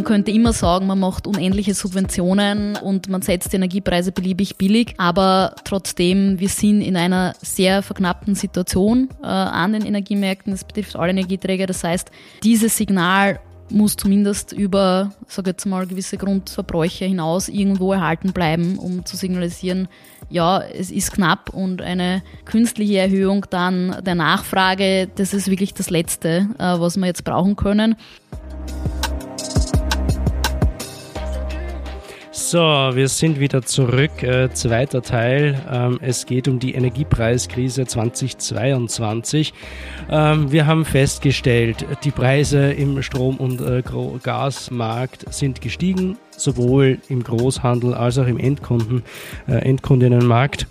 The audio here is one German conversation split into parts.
Man könnte immer sagen, man macht unendliche Subventionen und man setzt die Energiepreise beliebig billig, aber trotzdem, wir sind in einer sehr verknappten Situation äh, an den Energiemärkten. Das betrifft alle Energieträger. Das heißt, dieses Signal muss zumindest über, sage jetzt mal, gewisse Grundverbräuche hinaus irgendwo erhalten bleiben, um zu signalisieren, ja, es ist knapp und eine künstliche Erhöhung dann der Nachfrage, das ist wirklich das Letzte, äh, was wir jetzt brauchen können. So, wir sind wieder zurück. Äh, zweiter Teil. Ähm, es geht um die Energiepreiskrise 2022. Ähm, wir haben festgestellt, die Preise im Strom- und äh, Gasmarkt sind gestiegen, sowohl im Großhandel als auch im Endkunden, äh, Endkundinnenmarkt.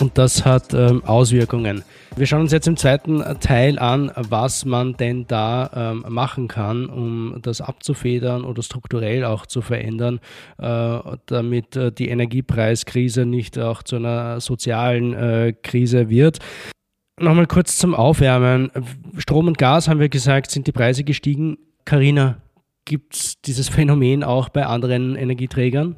Und das hat ähm, Auswirkungen. Wir schauen uns jetzt im zweiten Teil an, was man denn da ähm, machen kann, um das abzufedern oder strukturell auch zu verändern, äh, damit äh, die Energiepreiskrise nicht auch zu einer sozialen äh, Krise wird. Nochmal kurz zum Aufwärmen. Strom und Gas, haben wir gesagt, sind die Preise gestiegen. Karina, gibt es dieses Phänomen auch bei anderen Energieträgern?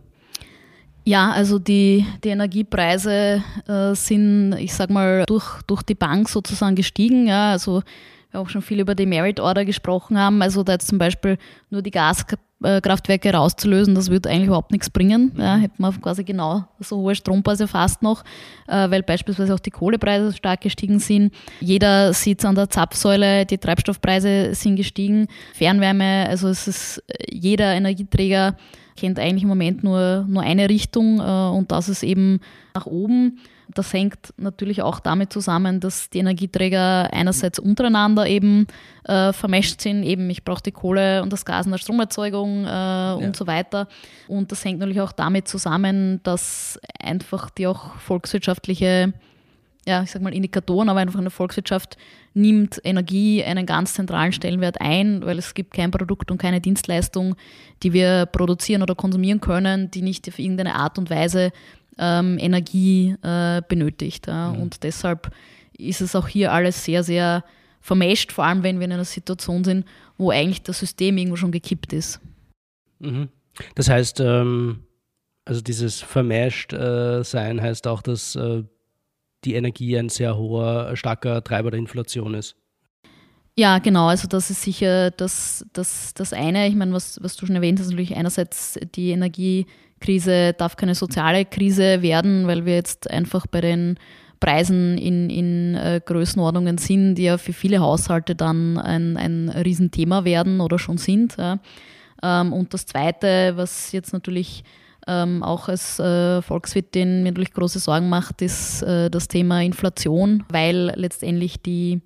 Ja, also die, die Energiepreise äh, sind, ich sag mal, durch, durch die Bank sozusagen gestiegen. Ja, also wir auch schon viel über die Merit Order gesprochen haben. Also da jetzt zum Beispiel nur die Gaskraftwerke rauszulösen, das würde eigentlich überhaupt nichts bringen. Ja, hätte man quasi genau so hohe Strompreise fast noch, äh, weil beispielsweise auch die Kohlepreise stark gestiegen sind. Jeder sieht es an der Zapfsäule, die Treibstoffpreise sind gestiegen. Fernwärme, also es ist jeder Energieträger kennt eigentlich im Moment nur, nur eine Richtung äh, und das ist eben nach oben. Das hängt natürlich auch damit zusammen, dass die Energieträger einerseits untereinander eben äh, vermescht sind. Eben, ich brauche die Kohle und das Gas in der Stromerzeugung äh, ja. und so weiter. Und das hängt natürlich auch damit zusammen, dass einfach die auch volkswirtschaftliche ja, ich sag mal, Indikatoren, aber einfach in der Volkswirtschaft nimmt Energie einen ganz zentralen Stellenwert ein, weil es gibt kein Produkt und keine Dienstleistung, die wir produzieren oder konsumieren können, die nicht auf irgendeine Art und Weise ähm, Energie äh, benötigt. Ja. Mhm. Und deshalb ist es auch hier alles sehr, sehr vermescht, vor allem wenn wir in einer Situation sind, wo eigentlich das System irgendwo schon gekippt ist. Mhm. Das heißt, ähm, also dieses vermescht äh, sein heißt auch, dass äh, die Energie ein sehr hoher, starker Treiber der Inflation ist. Ja, genau. Also das ist sicher das, das, das eine. Ich meine, was, was du schon erwähnt hast, natürlich einerseits die Energiekrise darf keine soziale Krise werden, weil wir jetzt einfach bei den Preisen in, in äh, Größenordnungen sind, die ja für viele Haushalte dann ein, ein Riesenthema werden oder schon sind. Ja. Ähm, und das Zweite, was jetzt natürlich ähm, auch als äh, Volkswirtin mir natürlich große Sorgen macht, ist äh, das Thema Inflation, weil letztendlich die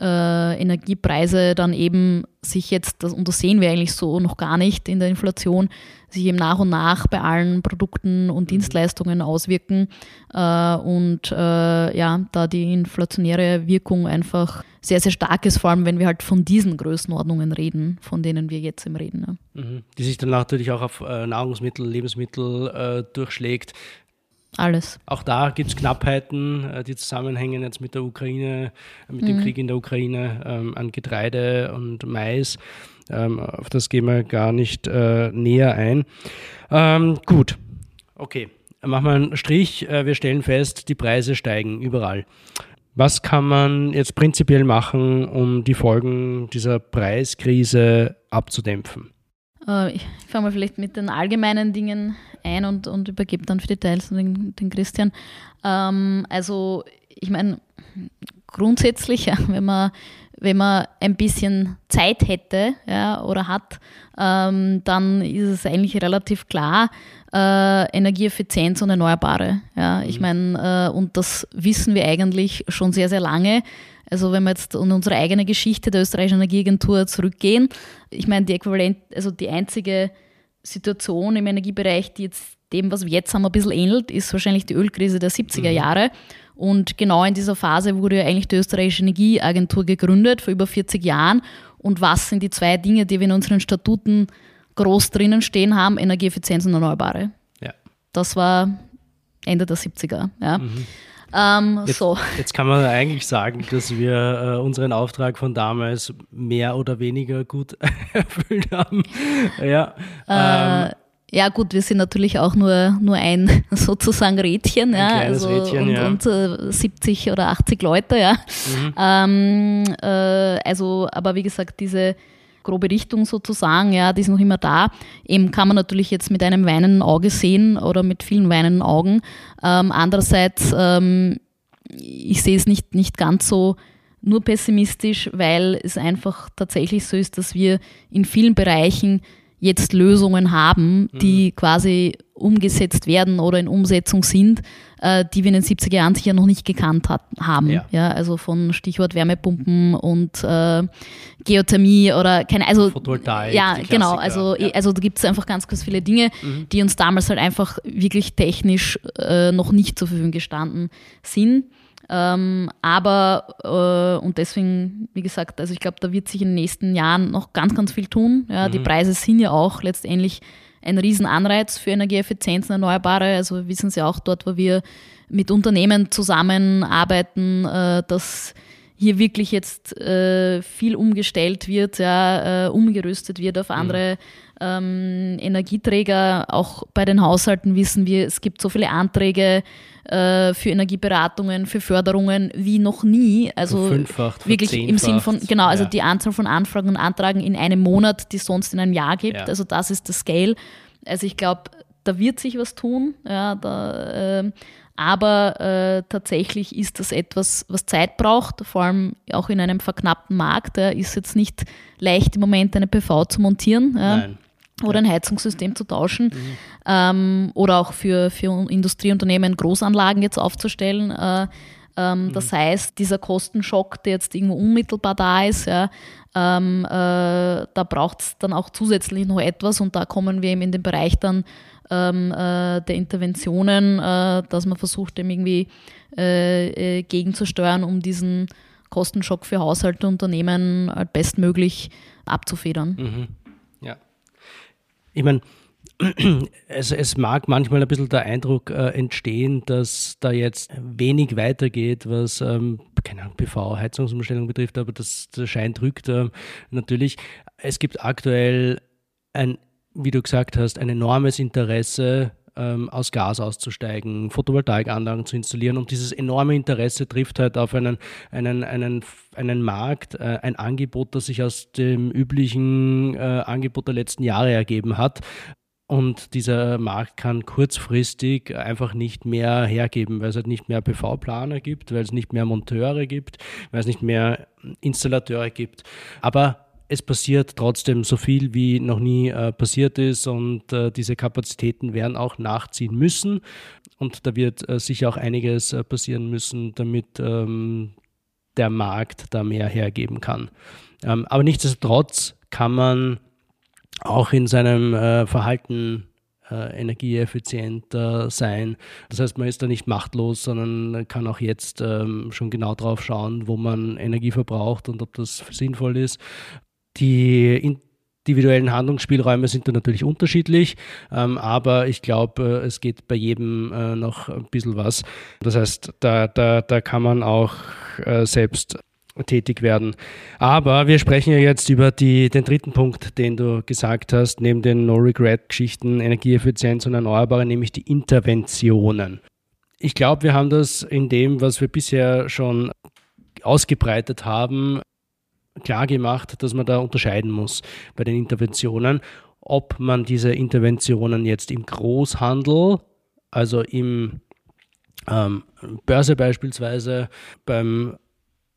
äh, Energiepreise dann eben sich jetzt, das, und das sehen wir eigentlich so noch gar nicht in der Inflation, sich eben nach und nach bei allen Produkten und mhm. Dienstleistungen auswirken äh, und äh, ja, da die inflationäre Wirkung einfach sehr, sehr stark ist, vor allem wenn wir halt von diesen Größenordnungen reden, von denen wir jetzt im reden. Ja. Mhm. Die sich dann natürlich auch auf äh, Nahrungsmittel, Lebensmittel äh, durchschlägt. Alles. Auch da gibt es Knappheiten, äh, die zusammenhängen jetzt mit der Ukraine, mit mhm. dem Krieg in der Ukraine ähm, an Getreide und Mais. Ähm, auf das gehen wir gar nicht äh, näher ein. Ähm, gut, okay. Machen wir einen Strich. Äh, wir stellen fest, die Preise steigen überall. Was kann man jetzt prinzipiell machen, um die Folgen dieser Preiskrise abzudämpfen? Äh, ich fange mal vielleicht mit den allgemeinen Dingen ein und, und übergebe dann für Details den, den Christian. Ähm, also ich meine, grundsätzlich, wenn man wenn man ein bisschen Zeit hätte ja, oder hat, ähm, dann ist es eigentlich relativ klar, äh, Energieeffizienz und Erneuerbare. Ja. Ich mhm. meine, äh, und das wissen wir eigentlich schon sehr, sehr lange. Also wenn wir jetzt in unsere eigene Geschichte der österreichischen Energieagentur zurückgehen, ich meine, die Äquivalent, also die einzige Situation im Energiebereich, die jetzt dem, was wir jetzt haben, ein bisschen ähnelt, ist wahrscheinlich die Ölkrise der 70er mhm. Und genau in dieser Phase wurde ja eigentlich die österreichische Energieagentur gegründet, vor über 40 Jahren. Und was sind die zwei Dinge, die wir in unseren Statuten groß drinnen stehen haben? Energieeffizienz und Erneuerbare. Ja. Das war Ende der 70er. Ja. Mhm. Ähm, jetzt, so. jetzt kann man eigentlich sagen, dass wir äh, unseren Auftrag von damals mehr oder weniger gut erfüllt haben. Ja. Äh, ähm, ja gut, wir sind natürlich auch nur, nur ein sozusagen Rädchen, ein ja, also Rädchen, und, ja. und äh, 70 oder 80 Leute, ja. Mhm. Ähm, äh, also, aber wie gesagt, diese grobe Richtung sozusagen, ja, die ist noch immer da. Eben kann man natürlich jetzt mit einem weinenden Auge sehen oder mit vielen weinenden Augen. Ähm, andererseits, ähm, ich sehe es nicht, nicht ganz so nur pessimistisch, weil es einfach tatsächlich so ist, dass wir in vielen Bereichen jetzt Lösungen haben, die mhm. quasi umgesetzt werden oder in Umsetzung sind, äh, die wir in den 70er Jahren sicher noch nicht gekannt hat, haben. Ja. ja. also von Stichwort Wärmepumpen und äh, Geothermie oder keine, also Photovoltaik. Ja, genau. Also, ja. also da gibt es einfach ganz, ganz viele Dinge, mhm. die uns damals halt einfach wirklich technisch äh, noch nicht zur Verfügung gestanden sind. Ähm, aber, äh, und deswegen, wie gesagt, also ich glaube, da wird sich in den nächsten Jahren noch ganz, ganz viel tun. Ja, mhm. Die Preise sind ja auch letztendlich ein Riesenanreiz für Energieeffizienz und Erneuerbare. Also wir wissen Sie auch dort, wo wir mit Unternehmen zusammenarbeiten, äh, dass hier wirklich jetzt äh, viel umgestellt wird, ja, äh, umgerüstet wird auf mhm. andere ähm, Energieträger. Auch bei den Haushalten wissen wir, es gibt so viele Anträge äh, für Energieberatungen, für Förderungen wie noch nie. Also Fünffacht, wirklich im Sinn von, genau, also ja. die Anzahl von Anfragen und Antragen in einem Monat, die es sonst in einem Jahr gibt. Ja. Also das ist das Scale. Also ich glaube, da wird sich was tun. Ja, da, äh, aber äh, tatsächlich ist das etwas, was Zeit braucht, vor allem auch in einem verknappten Markt. Ja, ist jetzt nicht leicht im Moment eine PV zu montieren. Ja. Oder ein Heizungssystem zu tauschen mhm. ähm, oder auch für, für Industrieunternehmen Großanlagen jetzt aufzustellen. Äh, ähm, mhm. Das heißt, dieser Kostenschock, der jetzt irgendwo unmittelbar da ist, ja, ähm, äh, da braucht es dann auch zusätzlich noch etwas und da kommen wir eben in den Bereich dann ähm, äh, der Interventionen, äh, dass man versucht, dem irgendwie äh, äh, gegenzusteuern, um diesen Kostenschock für Haushalte und Unternehmen halt bestmöglich abzufedern. Mhm. Ich meine, es, es, mag manchmal ein bisschen der Eindruck äh, entstehen, dass da jetzt wenig weitergeht, was ähm, keine Ahnung, PV, Heizungsumstellung betrifft, aber das, der Schein drückt äh, natürlich. Es gibt aktuell ein, wie du gesagt hast, ein enormes Interesse ähm, aus Gas auszusteigen, Photovoltaikanlagen zu installieren. Und dieses enorme Interesse trifft halt auf einen, einen, einen, einen Markt, äh, ein Angebot, das sich aus dem üblichen äh, Angebot der letzten Jahre ergeben hat. Und dieser Markt kann kurzfristig einfach nicht mehr hergeben, weil es halt nicht mehr PV-Planer gibt, weil es nicht mehr Monteure gibt, weil es nicht mehr Installateure gibt. Aber es passiert trotzdem so viel, wie noch nie äh, passiert ist und äh, diese Kapazitäten werden auch nachziehen müssen und da wird äh, sicher auch einiges äh, passieren müssen, damit ähm, der Markt da mehr hergeben kann. Ähm, aber nichtsdestotrotz kann man auch in seinem äh, Verhalten äh, energieeffizienter sein. Das heißt, man ist da nicht machtlos, sondern kann auch jetzt ähm, schon genau drauf schauen, wo man Energie verbraucht und ob das sinnvoll ist. Die individuellen Handlungsspielräume sind da natürlich unterschiedlich, ähm, aber ich glaube, äh, es geht bei jedem äh, noch ein bisschen was. Das heißt, da, da, da kann man auch äh, selbst tätig werden. Aber wir sprechen ja jetzt über die, den dritten Punkt, den du gesagt hast, neben den No-Regret-Geschichten, Energieeffizienz und Erneuerbare, nämlich die Interventionen. Ich glaube, wir haben das in dem, was wir bisher schon ausgebreitet haben, klar gemacht, dass man da unterscheiden muss bei den Interventionen, ob man diese Interventionen jetzt im Großhandel, also im ähm, Börse beispielsweise, beim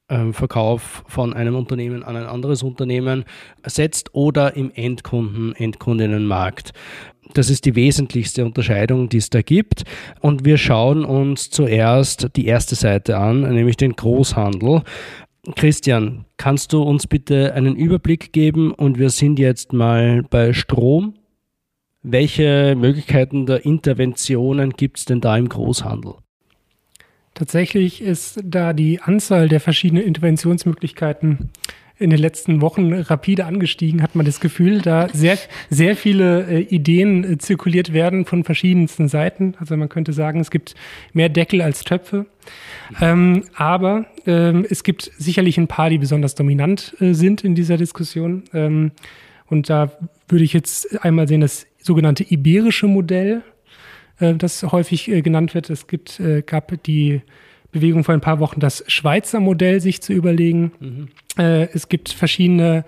ähm, Verkauf von einem Unternehmen an ein anderes Unternehmen setzt oder im Endkunden, Endkundinnenmarkt. Das ist die wesentlichste Unterscheidung, die es da gibt. Und wir schauen uns zuerst die erste Seite an, nämlich den Großhandel. Christian, kannst du uns bitte einen Überblick geben? Und wir sind jetzt mal bei Strom. Welche Möglichkeiten der Interventionen gibt es denn da im Großhandel? Tatsächlich ist da die Anzahl der verschiedenen Interventionsmöglichkeiten in den letzten Wochen rapide angestiegen, hat man das Gefühl, da sehr, sehr viele äh, Ideen äh, zirkuliert werden von verschiedensten Seiten. Also man könnte sagen, es gibt mehr Deckel als Töpfe. Ähm, aber ähm, es gibt sicherlich ein paar, die besonders dominant äh, sind in dieser Diskussion. Ähm, und da würde ich jetzt einmal sehen, das sogenannte iberische Modell, äh, das häufig äh, genannt wird. Es gibt, äh, gab die Bewegung vor ein paar Wochen, das Schweizer Modell sich zu überlegen. Mhm. Äh, es gibt verschiedene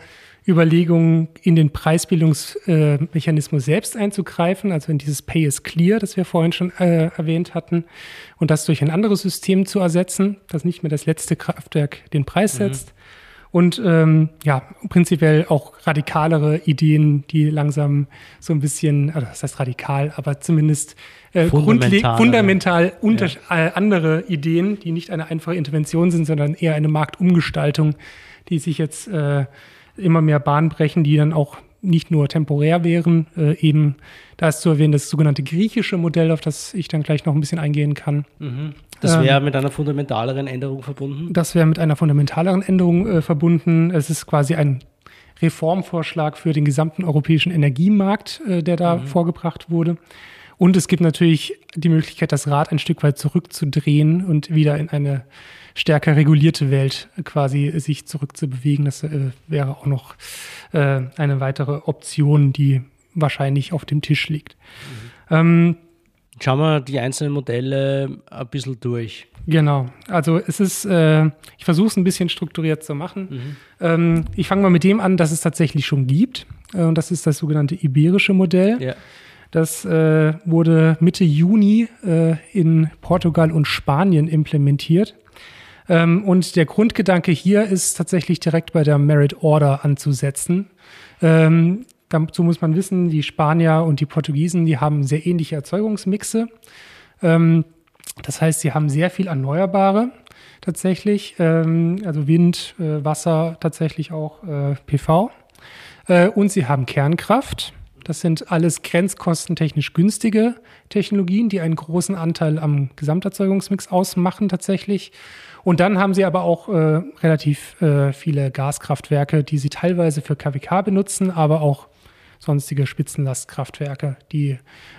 Überlegungen, in den Preisbildungsmechanismus selbst einzugreifen, also in dieses Pay is Clear, das wir vorhin schon äh, erwähnt hatten, und das durch ein anderes System zu ersetzen, das nicht mehr das letzte Kraftwerk den Preis mhm. setzt. Mhm. Und ähm, ja, prinzipiell auch radikalere Ideen, die langsam so ein bisschen, also das heißt radikal, aber zumindest äh, fundamental, fundamental unter, ja. äh, andere Ideen, die nicht eine einfache Intervention sind, sondern eher eine Marktumgestaltung, die sich jetzt äh, immer mehr Bahn brechen, die dann auch nicht nur temporär wären, äh, eben da ist zu erwähnen das sogenannte griechische Modell, auf das ich dann gleich noch ein bisschen eingehen kann. Mhm. Das wäre ähm, mit einer fundamentaleren Änderung verbunden? Das wäre mit einer fundamentaleren Änderung äh, verbunden. Es ist quasi ein Reformvorschlag für den gesamten europäischen Energiemarkt, äh, der da mhm. vorgebracht wurde. Und es gibt natürlich die Möglichkeit, das Rad ein Stück weit zurückzudrehen und wieder in eine stärker regulierte Welt quasi sich zurückzubewegen. Das äh, wäre auch noch äh, eine weitere Option, die wahrscheinlich auf dem Tisch liegt. Mhm. Ähm, Schauen wir die einzelnen Modelle ein bisschen durch. Genau, also es ist, äh, ich versuche es ein bisschen strukturiert zu machen. Mhm. Ähm, ich fange mal mit dem an, das es tatsächlich schon gibt. Äh, und das ist das sogenannte iberische Modell. Ja. Das äh, wurde Mitte Juni äh, in Portugal und Spanien implementiert. Ähm, und der Grundgedanke hier ist tatsächlich direkt bei der Merit Order anzusetzen. Ähm, dazu muss man wissen, die Spanier und die Portugiesen, die haben sehr ähnliche Erzeugungsmixe. Ähm, das heißt, sie haben sehr viel Erneuerbare tatsächlich, ähm, also Wind, äh, Wasser, tatsächlich auch äh, PV. Äh, und sie haben Kernkraft. Das sind alles grenzkostentechnisch günstige Technologien, die einen großen Anteil am Gesamterzeugungsmix ausmachen tatsächlich. Und dann haben sie aber auch äh, relativ äh, viele Gaskraftwerke, die sie teilweise für KWK benutzen, aber auch sonstige Spitzenlastkraftwerke, die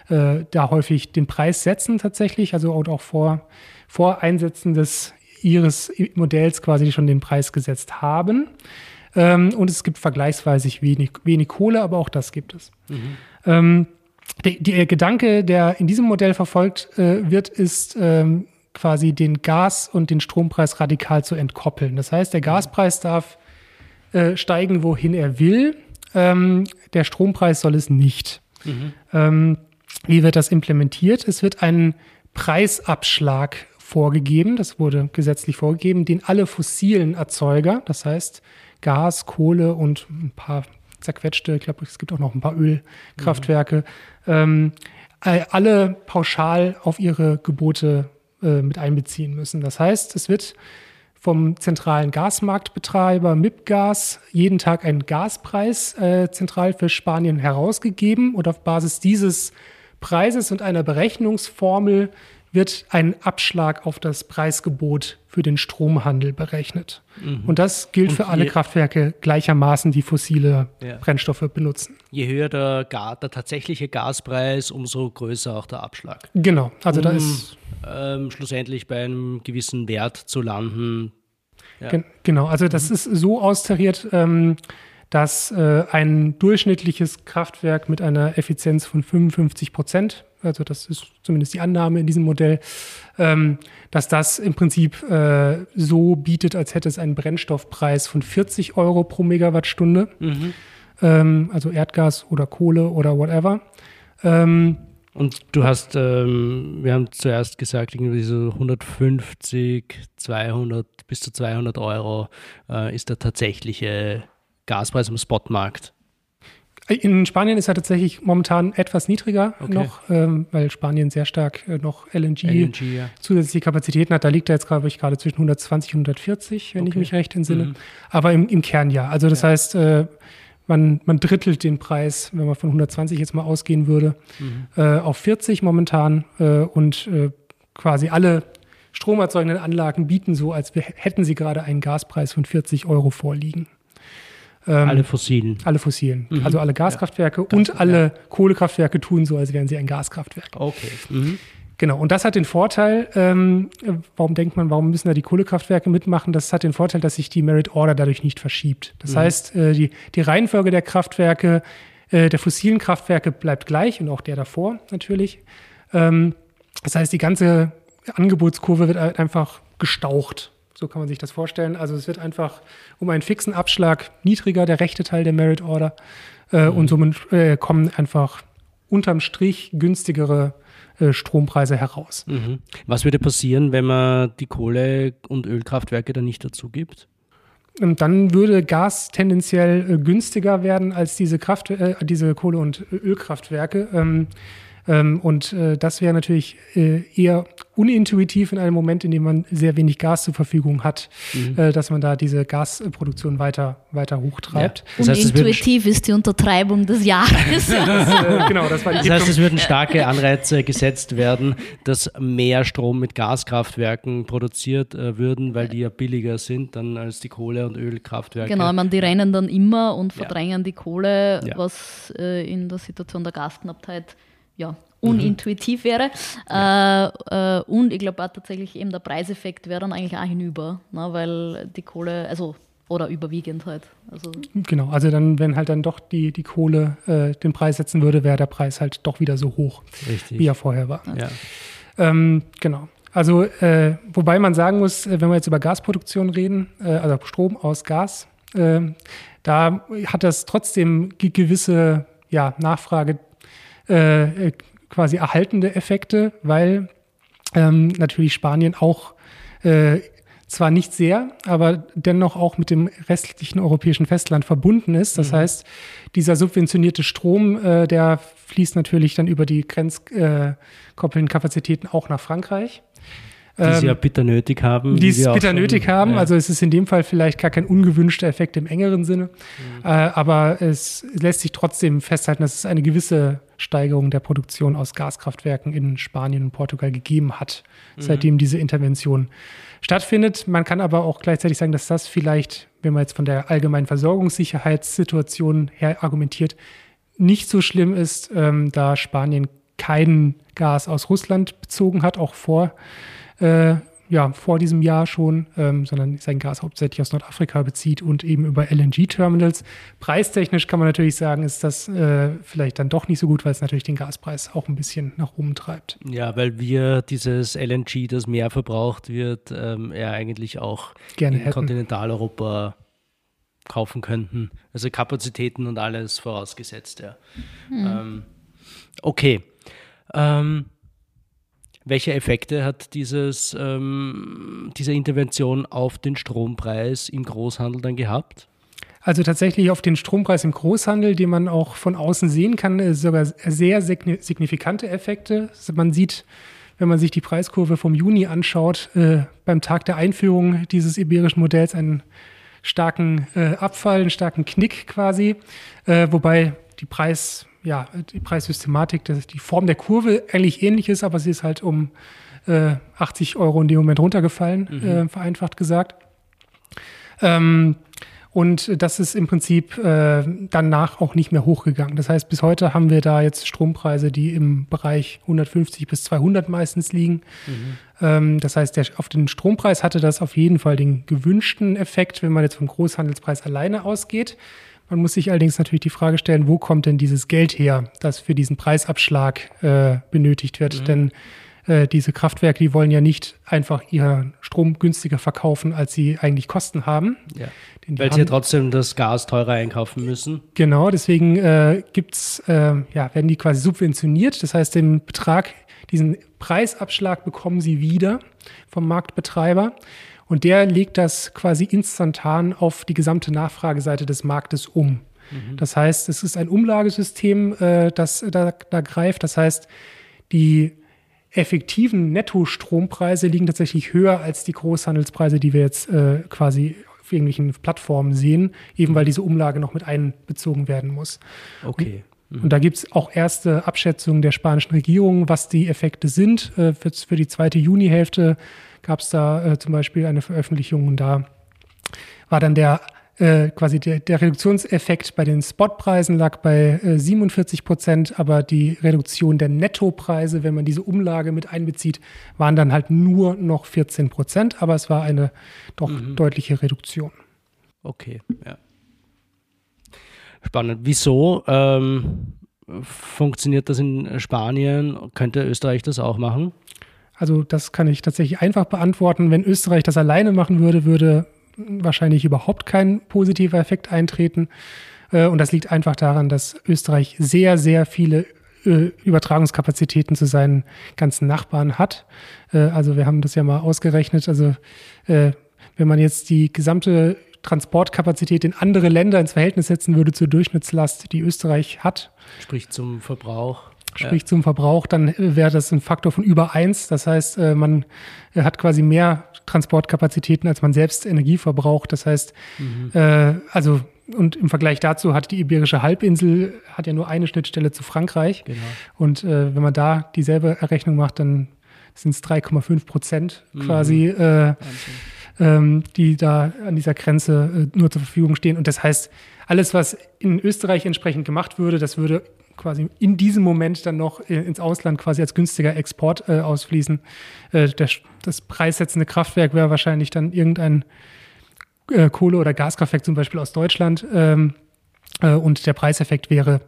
äh, da häufig den Preis setzen tatsächlich, also auch vor, vor Einsetzen des ihres Modells quasi schon den Preis gesetzt haben. Ähm, und es gibt vergleichsweise wenig, wenig Kohle, aber auch das gibt es. Mhm. Ähm, der, der, Gedanke, der in diesem Modell verfolgt äh, wird, ist ähm, quasi den Gas- und den Strompreis radikal zu entkoppeln. Das heißt, der Gaspreis darf äh, steigen, wohin er will. Ähm, der Strompreis soll es nicht. Mhm. Ähm, wie wird das implementiert? Es wird ein Preisabschlag vorgegeben, das wurde gesetzlich vorgegeben, den alle fossilen Erzeuger, das heißt Gas, Kohle und ein paar zerquetschte, ich glaube, es gibt auch noch ein paar Ölkraftwerke, mhm. ähm, alle pauschal auf ihre Gebote äh, mit einbeziehen müssen. Das heißt, es wird vom zentralen Gasmarktbetreiber MIPGAS jeden Tag ein Gaspreis äh, zentral für Spanien herausgegeben und auf Basis dieses Preises und einer Berechnungsformel wird ein Abschlag auf das Preisgebot für den Stromhandel berechnet. Mhm. Und das gilt und für alle Kraftwerke gleichermaßen, die fossile ja. Brennstoffe benutzen. Je höher der, der, tatsächliche Gaspreis, umso größer auch der Abschlag. Genau, also um, da ist ähm, schlussendlich bei einem gewissen Wert zu landen. Ja. Genau, also das mhm. ist so austariert, ähm, dass äh, ein durchschnittliches Kraftwerk mit einer Effizienz von 55 Prozent, also das ist zumindest die Annahme in diesem Modell, ähm, dass das im Prinzip äh, so bietet, als hätte es einen Brennstoffpreis von 40 Euro pro Megawattstunde, mhm. ähm, also Erdgas oder Kohle oder whatever. Ähm, und du hast, ähm, wir haben zuerst gesagt, irgendwie so 150, 200 bis zu 200 Euro äh, ist der tatsächliche Gaspreis im Spotmarkt? In Spanien ist er tatsächlich momentan etwas niedriger okay. noch, ähm, weil Spanien sehr stark äh, noch LNG, LNG ja. zusätzliche Kapazitäten hat. Da liegt er jetzt, glaube ich, gerade zwischen 120 und 140, wenn okay. ich mich recht entsinne. Mhm. Aber im, im Kern ja. Also das ja. heißt, äh, man, man drittelt den Preis, wenn man von 120 jetzt mal ausgehen würde, mhm. äh, auf 40 momentan. Äh, und äh, quasi alle stromerzeugenden Anlagen bieten so, als hätten sie gerade einen Gaspreis von 40 Euro vorliegen. Ähm, alle fossilen. Alle fossilen. Mhm. Also alle Gaskraftwerke ja. und alle ja. Kohlekraftwerke tun so, als wären sie ein Gaskraftwerk. Okay. Mhm. Genau, und das hat den Vorteil, ähm, warum denkt man, warum müssen da die Kohlekraftwerke mitmachen? Das hat den Vorteil, dass sich die Merit Order dadurch nicht verschiebt. Das mhm. heißt, äh, die, die Reihenfolge der Kraftwerke, äh, der fossilen Kraftwerke bleibt gleich und auch der davor natürlich. Ähm, das heißt, die ganze Angebotskurve wird halt einfach gestaucht. So kann man sich das vorstellen. Also es wird einfach um einen fixen Abschlag niedriger, der rechte Teil der Merit Order. Äh, mhm. Und somit äh, kommen einfach unterm Strich günstigere äh, Strompreise heraus. Mhm. Was würde passieren, wenn man die Kohle- und Ölkraftwerke dann nicht dazu gibt? Ähm, dann würde Gas tendenziell äh, günstiger werden als diese, Kraft, äh, diese Kohle- und Ölkraftwerke. Ähm, ähm, und äh, das wäre natürlich äh, eher unintuitiv in einem Moment, in dem man sehr wenig Gas zur Verfügung hat, mhm. äh, dass man da diese Gasproduktion weiter, weiter hochtreibt. Ja. Das heißt, Unintuitiv ist die Untertreibung des Jahres. das, genau, das war die Das heißt, es würden starke Anreize gesetzt werden, dass mehr Strom mit Gaskraftwerken produziert würden, weil die ja billiger sind dann als die Kohle- und Ölkraftwerke. Genau, man, die rennen dann immer und verdrängen ja. die Kohle, ja. was in der Situation der Gasknappheit ja, unintuitiv wäre. Ja. Äh, äh, und ich glaube auch tatsächlich eben der Preiseffekt wäre dann eigentlich auch hinüber, ne, weil die Kohle, also oder überwiegend halt. Also genau, also dann, wenn halt dann doch die, die Kohle äh, den Preis setzen würde, wäre der Preis halt doch wieder so hoch, Richtig. wie er vorher war. Ja. Ähm, genau. Also, äh, wobei man sagen muss, äh, wenn wir jetzt über Gasproduktion reden, äh, also Strom aus Gas, äh, da hat das trotzdem gewisse ja, Nachfrage äh, quasi erhaltende Effekte, weil ähm, natürlich Spanien auch äh, zwar nicht sehr, aber dennoch auch mit dem restlichen europäischen Festland verbunden ist. Das mhm. heißt, dieser subventionierte Strom, äh, der fließt natürlich dann über die grenzkoppelnden äh, Kapazitäten auch nach Frankreich. Die sie ja ähm, bitter nötig haben. Die es bitter nötig haben. Ja. Also es ist in dem Fall vielleicht gar kein ungewünschter Effekt im engeren Sinne. Mhm. Äh, aber es lässt sich trotzdem festhalten, dass es eine gewisse Steigerung der Produktion aus Gaskraftwerken in Spanien und Portugal gegeben hat, mhm. seitdem diese Intervention stattfindet. Man kann aber auch gleichzeitig sagen, dass das vielleicht, wenn man jetzt von der allgemeinen Versorgungssicherheitssituation her argumentiert, nicht so schlimm ist, ähm, da Spanien kein Gas aus Russland bezogen hat, auch vor äh, ja, vor diesem Jahr schon, ähm, sondern sein Gas hauptsächlich aus Nordafrika bezieht und eben über LNG-Terminals. Preistechnisch kann man natürlich sagen, ist das äh, vielleicht dann doch nicht so gut, weil es natürlich den Gaspreis auch ein bisschen nach oben treibt. Ja, weil wir dieses LNG, das mehr verbraucht wird, ähm, ja eigentlich auch Gerne in hätten. Kontinentaleuropa kaufen könnten. Also Kapazitäten und alles vorausgesetzt, ja. Hm. Ähm, okay. Ähm, welche Effekte hat dieses, ähm, diese Intervention auf den Strompreis im Großhandel dann gehabt? Also tatsächlich auf den Strompreis im Großhandel, den man auch von außen sehen kann, äh, sogar sehr signifikante Effekte. Also man sieht, wenn man sich die Preiskurve vom Juni anschaut, äh, beim Tag der Einführung dieses iberischen Modells einen starken äh, Abfall, einen starken Knick quasi, äh, wobei die Preis ja, die Preissystematik, dass die Form der Kurve eigentlich ähnlich ist, aber sie ist halt um äh, 80 Euro in dem Moment runtergefallen, mhm. äh, vereinfacht gesagt. Ähm, und das ist im Prinzip äh, danach auch nicht mehr hochgegangen. Das heißt, bis heute haben wir da jetzt Strompreise, die im Bereich 150 bis 200 meistens liegen. Mhm. Ähm, das heißt, der, auf den Strompreis hatte das auf jeden Fall den gewünschten Effekt, wenn man jetzt vom Großhandelspreis alleine ausgeht. Man muss sich allerdings natürlich die Frage stellen, wo kommt denn dieses Geld her, das für diesen Preisabschlag äh, benötigt wird? Mhm. Denn äh, diese Kraftwerke, die wollen ja nicht einfach ihren Strom günstiger verkaufen, als sie eigentlich Kosten haben. Ja. Weil sie ja trotzdem das Gas teurer einkaufen müssen. Genau, deswegen äh, gibt's, äh, ja, werden die quasi subventioniert. Das heißt, den Betrag, diesen Preisabschlag bekommen sie wieder vom Marktbetreiber. Und der legt das quasi instantan auf die gesamte Nachfrageseite des Marktes um. Mhm. Das heißt, es ist ein Umlagesystem, äh, das da, da greift. Das heißt, die effektiven Nettostrompreise liegen tatsächlich höher als die Großhandelspreise, die wir jetzt äh, quasi auf irgendwelchen Plattformen sehen, eben weil diese Umlage noch mit einbezogen werden muss. Okay. Und, und da gibt es auch erste Abschätzungen der spanischen Regierung, was die Effekte sind. Äh, für, für die zweite Junihälfte gab es da äh, zum Beispiel eine Veröffentlichung und da war dann der äh, quasi der, der, Reduktionseffekt bei den Spotpreisen lag bei äh, 47 Prozent, aber die Reduktion der Nettopreise, wenn man diese Umlage mit einbezieht, waren dann halt nur noch 14 Prozent, aber es war eine doch mhm. deutliche Reduktion. Okay, ja. Spannend. Wieso ähm, funktioniert das in Spanien? Könnte Österreich das auch machen? Also das kann ich tatsächlich einfach beantworten. Wenn Österreich das alleine machen würde, würde wahrscheinlich überhaupt kein positiver Effekt eintreten. Äh, und das liegt einfach daran, dass Österreich sehr, sehr viele äh, Übertragungskapazitäten zu seinen ganzen Nachbarn hat. Äh, also wir haben das ja mal ausgerechnet. Also wenn man jetzt die gesamte Transportkapazität in andere Länder ins Verhältnis setzen würde zur Durchschnittslast, die Österreich hat. Sprich zum Verbrauch. Sprich ja. zum Verbrauch, dann wäre das ein Faktor von über eins. Das heißt, man hat quasi mehr Transportkapazitäten, als man selbst Energie verbraucht. Das heißt, mhm. äh, also und im Vergleich dazu hat die Iberische Halbinsel hat ja nur eine Schnittstelle zu Frankreich. Genau. Und äh, wenn man da dieselbe Errechnung macht, dann sind es 3,5 Prozent mhm. quasi, äh, ähm, die da an dieser Grenze äh, nur zur Verfügung stehen. Und das heißt, alles, was in Österreich entsprechend gemacht würde, das würde quasi in diesem Moment dann noch äh, ins Ausland quasi als günstiger Export äh, ausfließen. Äh, der, das preissetzende Kraftwerk wäre wahrscheinlich dann irgendein äh, Kohle- oder Gaskraftwerk zum Beispiel aus Deutschland. Ähm, äh, und der Preiseffekt wäre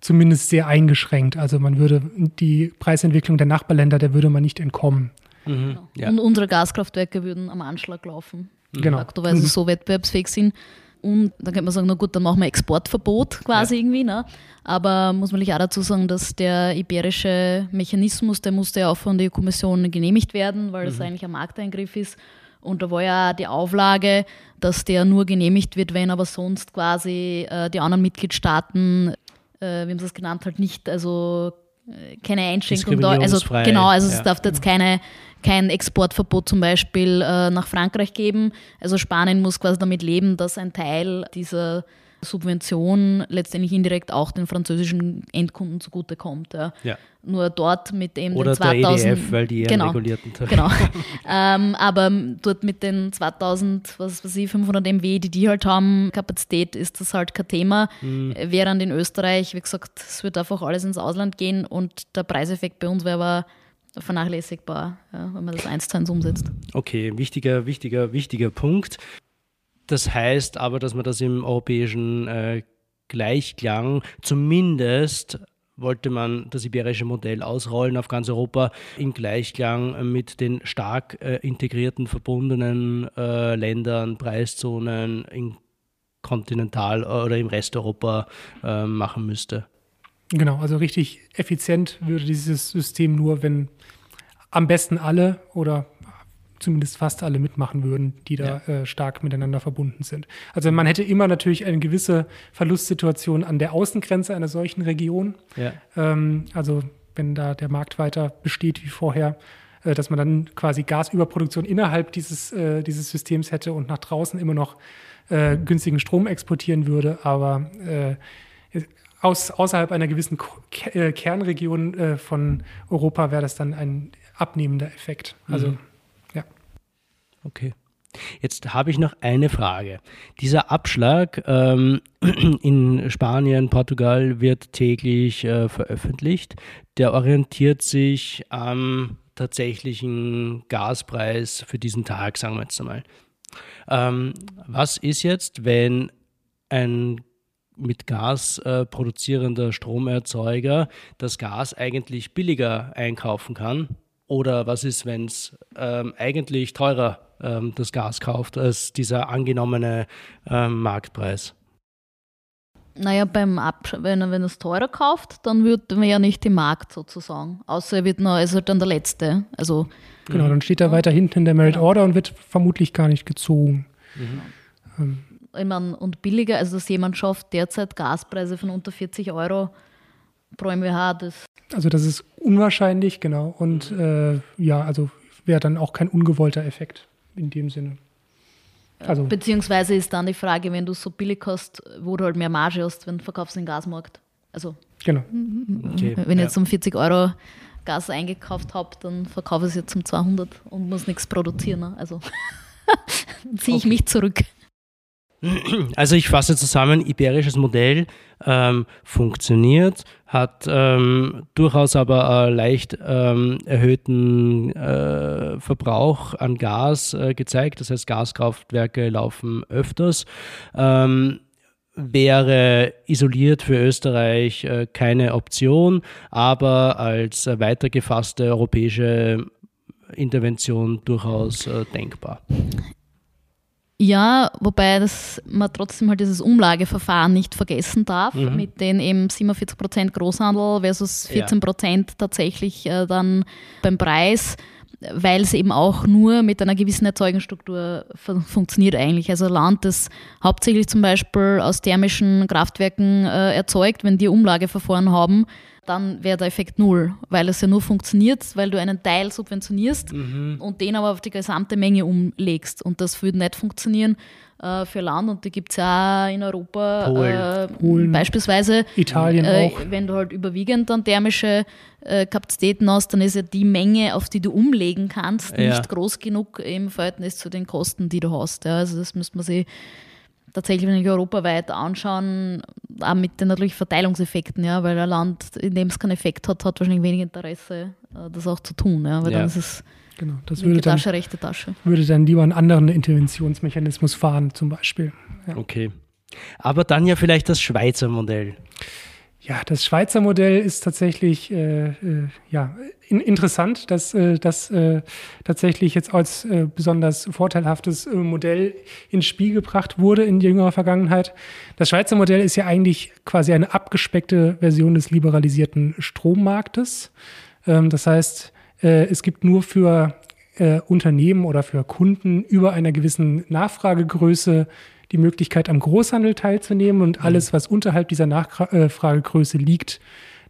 zumindest sehr eingeschränkt. Also man würde die Preisentwicklung der Nachbarländer, der würde man nicht entkommen. Mhm, ja. Und unsere Gaskraftwerke würden am Anschlag laufen. Genau. Weil sie mhm. so wettbewerbsfähig sind. Und dann könnte man sagen, na gut, dann machen wir Exportverbot quasi ja. irgendwie. Ne? Aber muss man auch dazu sagen, dass der iberische Mechanismus, der musste ja auch von der kommission genehmigt werden, weil das mhm. eigentlich ein Markteingriff ist. Und da war ja die Auflage, dass der nur genehmigt wird, wenn aber sonst quasi äh, die anderen Mitgliedstaaten, äh, wie haben sie es genannt, halt nicht, also äh, keine Einschränkung da. Also genau, also ja. es darf jetzt keine kein Exportverbot zum Beispiel äh, nach Frankreich geben. Also Spanien muss quasi damit leben, dass ein Teil dieser Subvention letztendlich indirekt auch den französischen Endkunden zugutekommt. Ja. ja. Nur dort mit dem Oder den 2000 der EDF, weil die genau, regulierten Tarife. Genau. ähm, aber dort mit den 2000, was weiß ich, 500 MW, die die halt haben, Kapazität, ist das halt kein Thema. Mhm. Während in Österreich, wie gesagt, es wird einfach alles ins Ausland gehen und der Preiseffekt bei uns wäre aber vernachlässigbar, ja, wenn man das eins zu eins umsetzt. Okay, wichtiger, wichtiger, wichtiger Punkt. Das heißt aber, dass man das im europäischen äh, Gleichklang zumindest wollte man das iberische Modell ausrollen auf ganz Europa im Gleichklang mit den stark äh, integrierten, verbundenen äh, Ländern, Preiszonen in Kontinental- oder im Rest Europa äh, machen müsste. Genau, also richtig effizient würde dieses System nur, wenn am besten alle oder zumindest fast alle mitmachen würden, die da ja. äh, stark miteinander verbunden sind. Also man hätte immer natürlich eine gewisse Verlustsituation an der Außengrenze einer solchen Region. Ja. Ähm, also wenn da der Markt weiter besteht wie vorher, äh, dass man dann quasi Gasüberproduktion innerhalb dieses, äh, dieses Systems hätte und nach draußen immer noch äh, günstigen Strom exportieren würde. Aber äh, aus, außerhalb einer gewissen äh, Kernregion äh, von Europa wäre das dann ein abnehmender Effekt. Also, mhm. ja. Okay. Jetzt habe ich noch eine Frage. Dieser Abschlag ähm, in Spanien, Portugal wird täglich äh, veröffentlicht. Der orientiert sich am tatsächlichen Gaspreis für diesen Tag, sagen wir jetzt einmal. Ähm, was ist jetzt, wenn ein mit Gas äh, produzierender Stromerzeuger das Gas eigentlich billiger einkaufen kann? Oder was ist, wenn es ähm, eigentlich teurer ähm, das Gas kauft als dieser angenommene ähm, Marktpreis? Naja, beim Ab wenn er wenn es teurer kauft, dann wird man ja nicht im Markt sozusagen. Außer er wird noch, ist halt dann der Letzte. Also, genau, dann steht er weiter hinten in der Merit genau. Order und wird vermutlich gar nicht gezogen. Mhm. Ich meine, und billiger, also dass jemand schafft derzeit Gaspreise von unter 40 Euro pro MWH. Das also das ist unwahrscheinlich, genau. Und äh, ja, also wäre dann auch kein ungewollter Effekt in dem Sinne. Also, Beziehungsweise ist dann die Frage, wenn du so billig hast, wo du halt mehr Marge hast, wenn du verkaufst den Gasmarkt. Also genau. Okay, wenn ich jetzt um 40 Euro Gas eingekauft habe, dann verkaufe ich es jetzt um 200 und muss nichts produzieren. Ne? Also ziehe ich okay. mich zurück. Also ich fasse zusammen, iberisches Modell ähm, funktioniert, hat ähm, durchaus aber äh, leicht ähm, erhöhten äh, Verbrauch an Gas äh, gezeigt. Das heißt, Gaskraftwerke laufen öfters. Ähm, wäre isoliert für Österreich äh, keine Option, aber als weitergefasste europäische Intervention durchaus äh, denkbar. Ja, wobei das, man trotzdem halt dieses Umlageverfahren nicht vergessen darf, mhm. mit den eben 47% Großhandel versus 14% ja. tatsächlich äh, dann beim Preis, weil es eben auch nur mit einer gewissen Erzeugungsstruktur funktioniert eigentlich. Also Land, das hauptsächlich zum Beispiel aus thermischen Kraftwerken äh, erzeugt, wenn die Umlageverfahren haben, dann wäre der Effekt null, weil es ja nur funktioniert, weil du einen Teil subventionierst mhm. und den aber auf die gesamte Menge umlegst. Und das würde nicht funktionieren äh, für Land und die gibt es ja auch in Europa. Polen. Äh, Polen. Beispielsweise. Italien äh, auch. Wenn du halt überwiegend dann thermische äh, Kapazitäten hast, dann ist ja die Menge, auf die du umlegen kannst, ja. nicht groß genug im Verhältnis zu den Kosten, die du hast. Ja, also das müsste man sich tatsächlich, wenn ich europaweit anschauen, auch mit den natürlich Verteilungseffekten, ja, weil ein Land, in dem es keinen Effekt hat, hat wahrscheinlich wenig Interesse, äh, das auch zu tun, ja, weil ja. dann ist es genau, das würde dann, Tasche, rechte Tasche. Würde dann lieber einen anderen Interventionsmechanismus fahren, zum Beispiel. Ja. Okay. Aber dann ja vielleicht das Schweizer Modell. Ja, das Schweizer Modell ist tatsächlich äh, äh, ja, in, interessant, dass äh, das äh, tatsächlich jetzt als äh, besonders vorteilhaftes äh, Modell ins Spiel gebracht wurde in jüngerer Vergangenheit. Das Schweizer Modell ist ja eigentlich quasi eine abgespeckte Version des liberalisierten Strommarktes. Ähm, das heißt, es gibt nur für Unternehmen oder für Kunden über einer gewissen Nachfragegröße die Möglichkeit, am Großhandel teilzunehmen und alles, mhm. was unterhalb dieser Nachfragegröße liegt,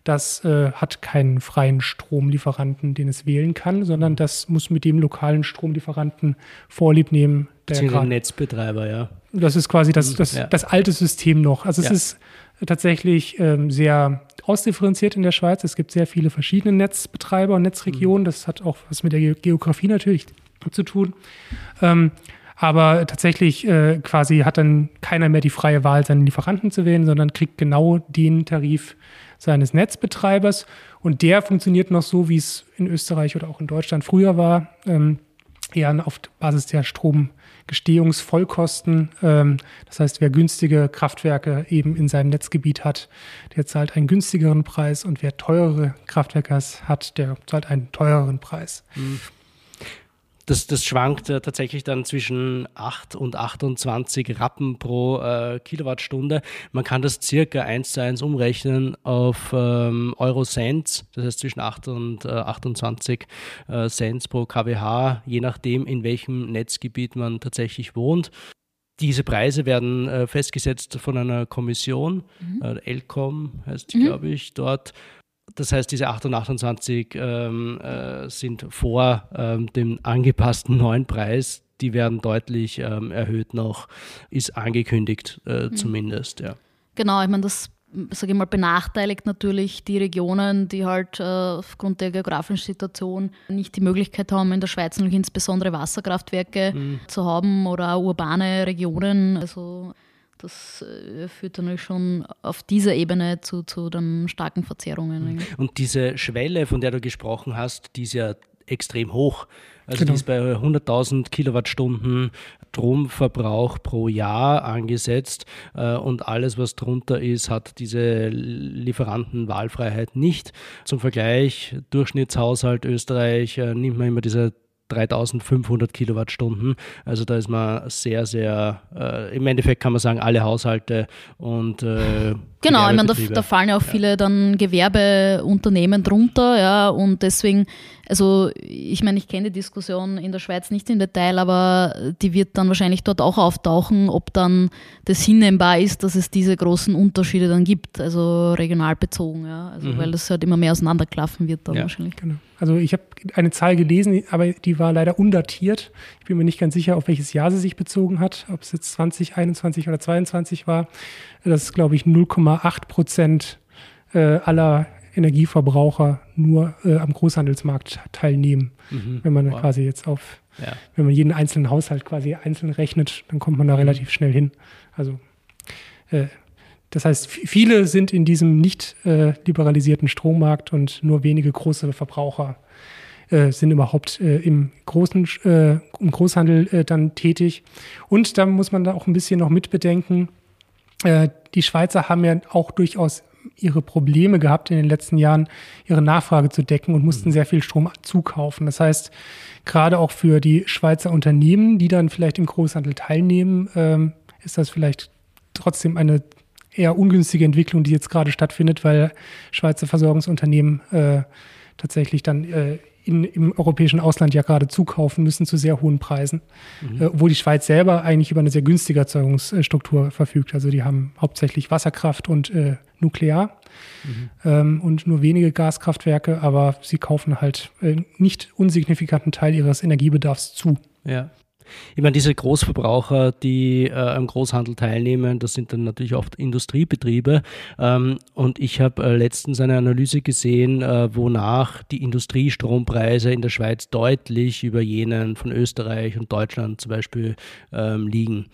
das äh, hat keinen freien Stromlieferanten, den es wählen kann, sondern das muss mit dem lokalen Stromlieferanten Vorlieb nehmen. Der Netzbetreiber, ja. Das ist quasi das, das, ja. das alte System noch. Also es ja. ist tatsächlich ähm, sehr ausdifferenziert in der Schweiz. Es gibt sehr viele verschiedene Netzbetreiber und Netzregionen. Mhm. Das hat auch was mit der Geografie natürlich zu tun. Ähm, aber tatsächlich äh, quasi hat dann keiner mehr die freie Wahl, seinen Lieferanten zu wählen, sondern kriegt genau den Tarif seines Netzbetreibers. Und der funktioniert noch so, wie es in Österreich oder auch in Deutschland früher war, ähm, eher auf Basis der Stromgestehungsvollkosten. Ähm, das heißt, wer günstige Kraftwerke eben in seinem Netzgebiet hat, der zahlt einen günstigeren Preis und wer teurere Kraftwerke hat, der zahlt einen teureren Preis. Mhm das, das schwankt äh, tatsächlich dann zwischen 8 und 28 Rappen pro äh, Kilowattstunde. Man kann das circa 1 zu 1 umrechnen auf ähm, Euro Cents, das heißt zwischen 8 und äh, 28 äh, Cents pro kWh, je nachdem, in welchem Netzgebiet man tatsächlich wohnt. Diese Preise werden äh, festgesetzt von einer Kommission, mhm. äh, ELCOM heißt mhm. glaube ich, dort. Das heißt, diese 8 und 28 ähm, äh, sind vor ähm, dem angepassten neuen Preis. Die werden deutlich ähm, erhöht noch, ist angekündigt äh, mhm. zumindest. Ja. Genau, ich meine, das sage ich mal, benachteiligt natürlich die Regionen, die halt äh, aufgrund der geografischen Situation nicht die Möglichkeit haben, in der Schweiz noch insbesondere Wasserkraftwerke mhm. zu haben oder auch urbane Regionen. Also das äh, führt dann schon auf dieser Ebene zu, zu dann starken Verzerrungen. Mhm. Und diese Schwelle, von der du gesprochen hast, die ist ja extrem hoch. Also genau. die ist bei 100.000 Kilowattstunden Stromverbrauch pro Jahr angesetzt äh, und alles, was drunter ist, hat diese Lieferantenwahlfreiheit nicht. Zum Vergleich, Durchschnittshaushalt Österreich äh, nimmt man immer diese 3500 Kilowattstunden. Also da ist man sehr, sehr, äh, im Endeffekt kann man sagen, alle Haushalte und äh, Genau, ich meine, da, da, fallen ja auch viele dann Gewerbeunternehmen drunter, ja, und deswegen, also ich meine, ich kenne die Diskussion in der Schweiz nicht im Detail, aber die wird dann wahrscheinlich dort auch auftauchen, ob dann das hinnehmbar ist, dass es diese großen Unterschiede dann gibt, also regional bezogen, ja, also mhm. weil das halt immer mehr auseinanderklaffen wird dann ja, wahrscheinlich. Genau. Also ich habe eine Zahl gelesen, aber die war leider undatiert. Ich bin mir nicht ganz sicher, auf welches Jahr sie sich bezogen hat, ob es jetzt 2021 oder 2022 war. Das ist, glaube ich, 0,8 Prozent äh, aller Energieverbraucher nur äh, am Großhandelsmarkt teilnehmen. Mhm. Wenn man wow. quasi jetzt auf ja. wenn man jeden einzelnen Haushalt quasi einzeln rechnet, dann kommt man da mhm. relativ schnell hin. Also äh, das heißt, viele sind in diesem nicht äh, liberalisierten Strommarkt und nur wenige große Verbraucher äh, sind überhaupt äh, im großen äh, im Großhandel äh, dann tätig. Und da muss man da auch ein bisschen noch mitbedenken, äh, die Schweizer haben ja auch durchaus ihre Probleme gehabt in den letzten Jahren, ihre Nachfrage zu decken und mussten mhm. sehr viel Strom zukaufen. Das heißt, gerade auch für die Schweizer Unternehmen, die dann vielleicht im Großhandel teilnehmen, ähm, ist das vielleicht trotzdem eine eher ungünstige Entwicklung, die jetzt gerade stattfindet, weil Schweizer Versorgungsunternehmen äh, tatsächlich dann äh, in, im europäischen Ausland ja gerade zukaufen müssen zu sehr hohen Preisen, mhm. äh, obwohl die Schweiz selber eigentlich über eine sehr günstige Erzeugungsstruktur verfügt. Also die haben hauptsächlich Wasserkraft und äh, Nuklear mhm. ähm, und nur wenige Gaskraftwerke, aber sie kaufen halt äh, nicht unsignifikanten Teil ihres Energiebedarfs zu. Ja. Ich meine, diese Großverbraucher, die äh, am Großhandel teilnehmen, das sind dann natürlich oft Industriebetriebe. Ähm, und ich habe äh, letztens eine Analyse gesehen, äh, wonach die Industriestrompreise in der Schweiz deutlich über jenen von Österreich und Deutschland zum Beispiel ähm, liegen.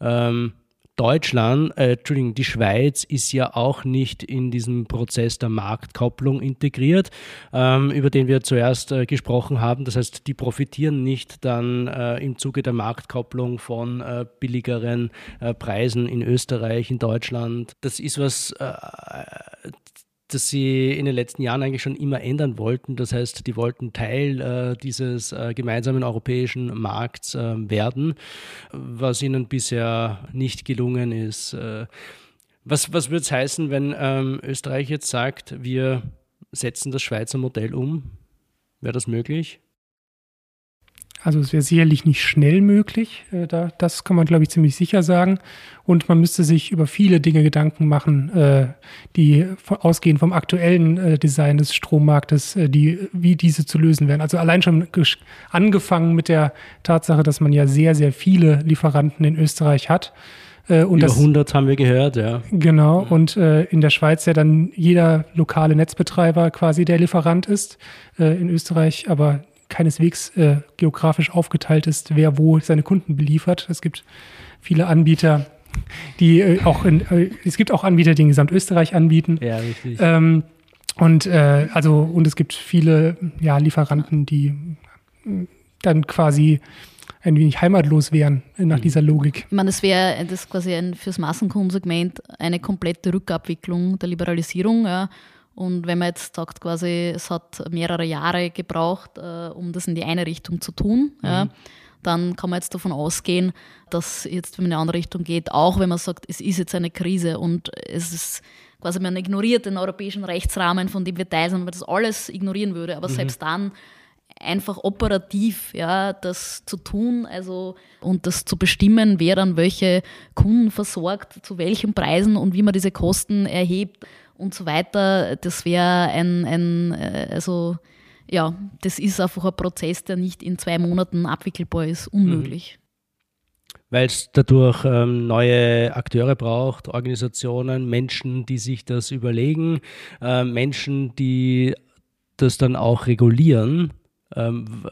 Ähm, Deutschland, äh, Entschuldigung, die Schweiz ist ja auch nicht in diesem Prozess der Marktkopplung integriert, ähm, über den wir zuerst äh, gesprochen haben. Das heißt, die profitieren nicht dann äh, im Zuge der Marktkopplung von äh, billigeren äh, Preisen in Österreich, in Deutschland. Das ist was, äh, das sie in den letzten Jahren eigentlich schon immer ändern wollten. Das heißt, die wollten Teil äh, dieses äh, gemeinsamen europäischen Markts äh, werden, was ihnen bisher nicht gelungen ist. Äh, was was würde es heißen, wenn ähm, Österreich jetzt sagt, wir setzen das Schweizer Modell um? Wäre das möglich? Also es wäre sicherlich nicht schnell möglich, äh, da, das kann man, glaube ich, ziemlich sicher sagen. Und man müsste sich über viele Dinge Gedanken machen, äh, die ausgehen vom aktuellen äh, Design des Strommarktes, äh, die, wie diese zu lösen wären. Also allein schon angefangen mit der Tatsache, dass man ja sehr, sehr viele Lieferanten in Österreich hat. Äh, und Über das, 100 haben wir gehört, ja. Genau, und äh, in der Schweiz ja dann jeder lokale Netzbetreiber quasi der Lieferant ist. Äh, in Österreich aber keineswegs äh, geografisch aufgeteilt ist, wer wo seine Kunden beliefert. Es gibt viele Anbieter, die äh, auch in, äh, es gibt auch Anbieter, die in Gesamtösterreich anbieten. Ja, richtig. Ähm, und äh, also und es gibt viele ja, Lieferanten, die dann quasi ein wenig heimatlos wären nach mhm. dieser Logik. Ich meine, das wäre das quasi ein, fürs Massenkonsegment eine komplette Rückabwicklung der Liberalisierung. Ja. Und wenn man jetzt sagt, quasi, es hat mehrere Jahre gebraucht, äh, um das in die eine Richtung zu tun, mhm. ja, dann kann man jetzt davon ausgehen, dass jetzt, wenn man in eine andere Richtung geht, auch wenn man sagt, es ist jetzt eine Krise und es ist quasi, man ignoriert den europäischen Rechtsrahmen, von dem wir teil sind, wenn man das alles ignorieren würde, aber mhm. selbst dann einfach operativ ja, das zu tun also, und das zu bestimmen, wer dann welche Kunden versorgt, zu welchen Preisen und wie man diese Kosten erhebt und so weiter, das wäre ein, ein, äh, also ja, das ist einfach ein Prozess, der nicht in zwei Monaten abwickelbar ist, unmöglich. Mhm. Weil es dadurch ähm, neue Akteure braucht, Organisationen, Menschen, die sich das überlegen, äh, Menschen, die das dann auch regulieren. Ähm,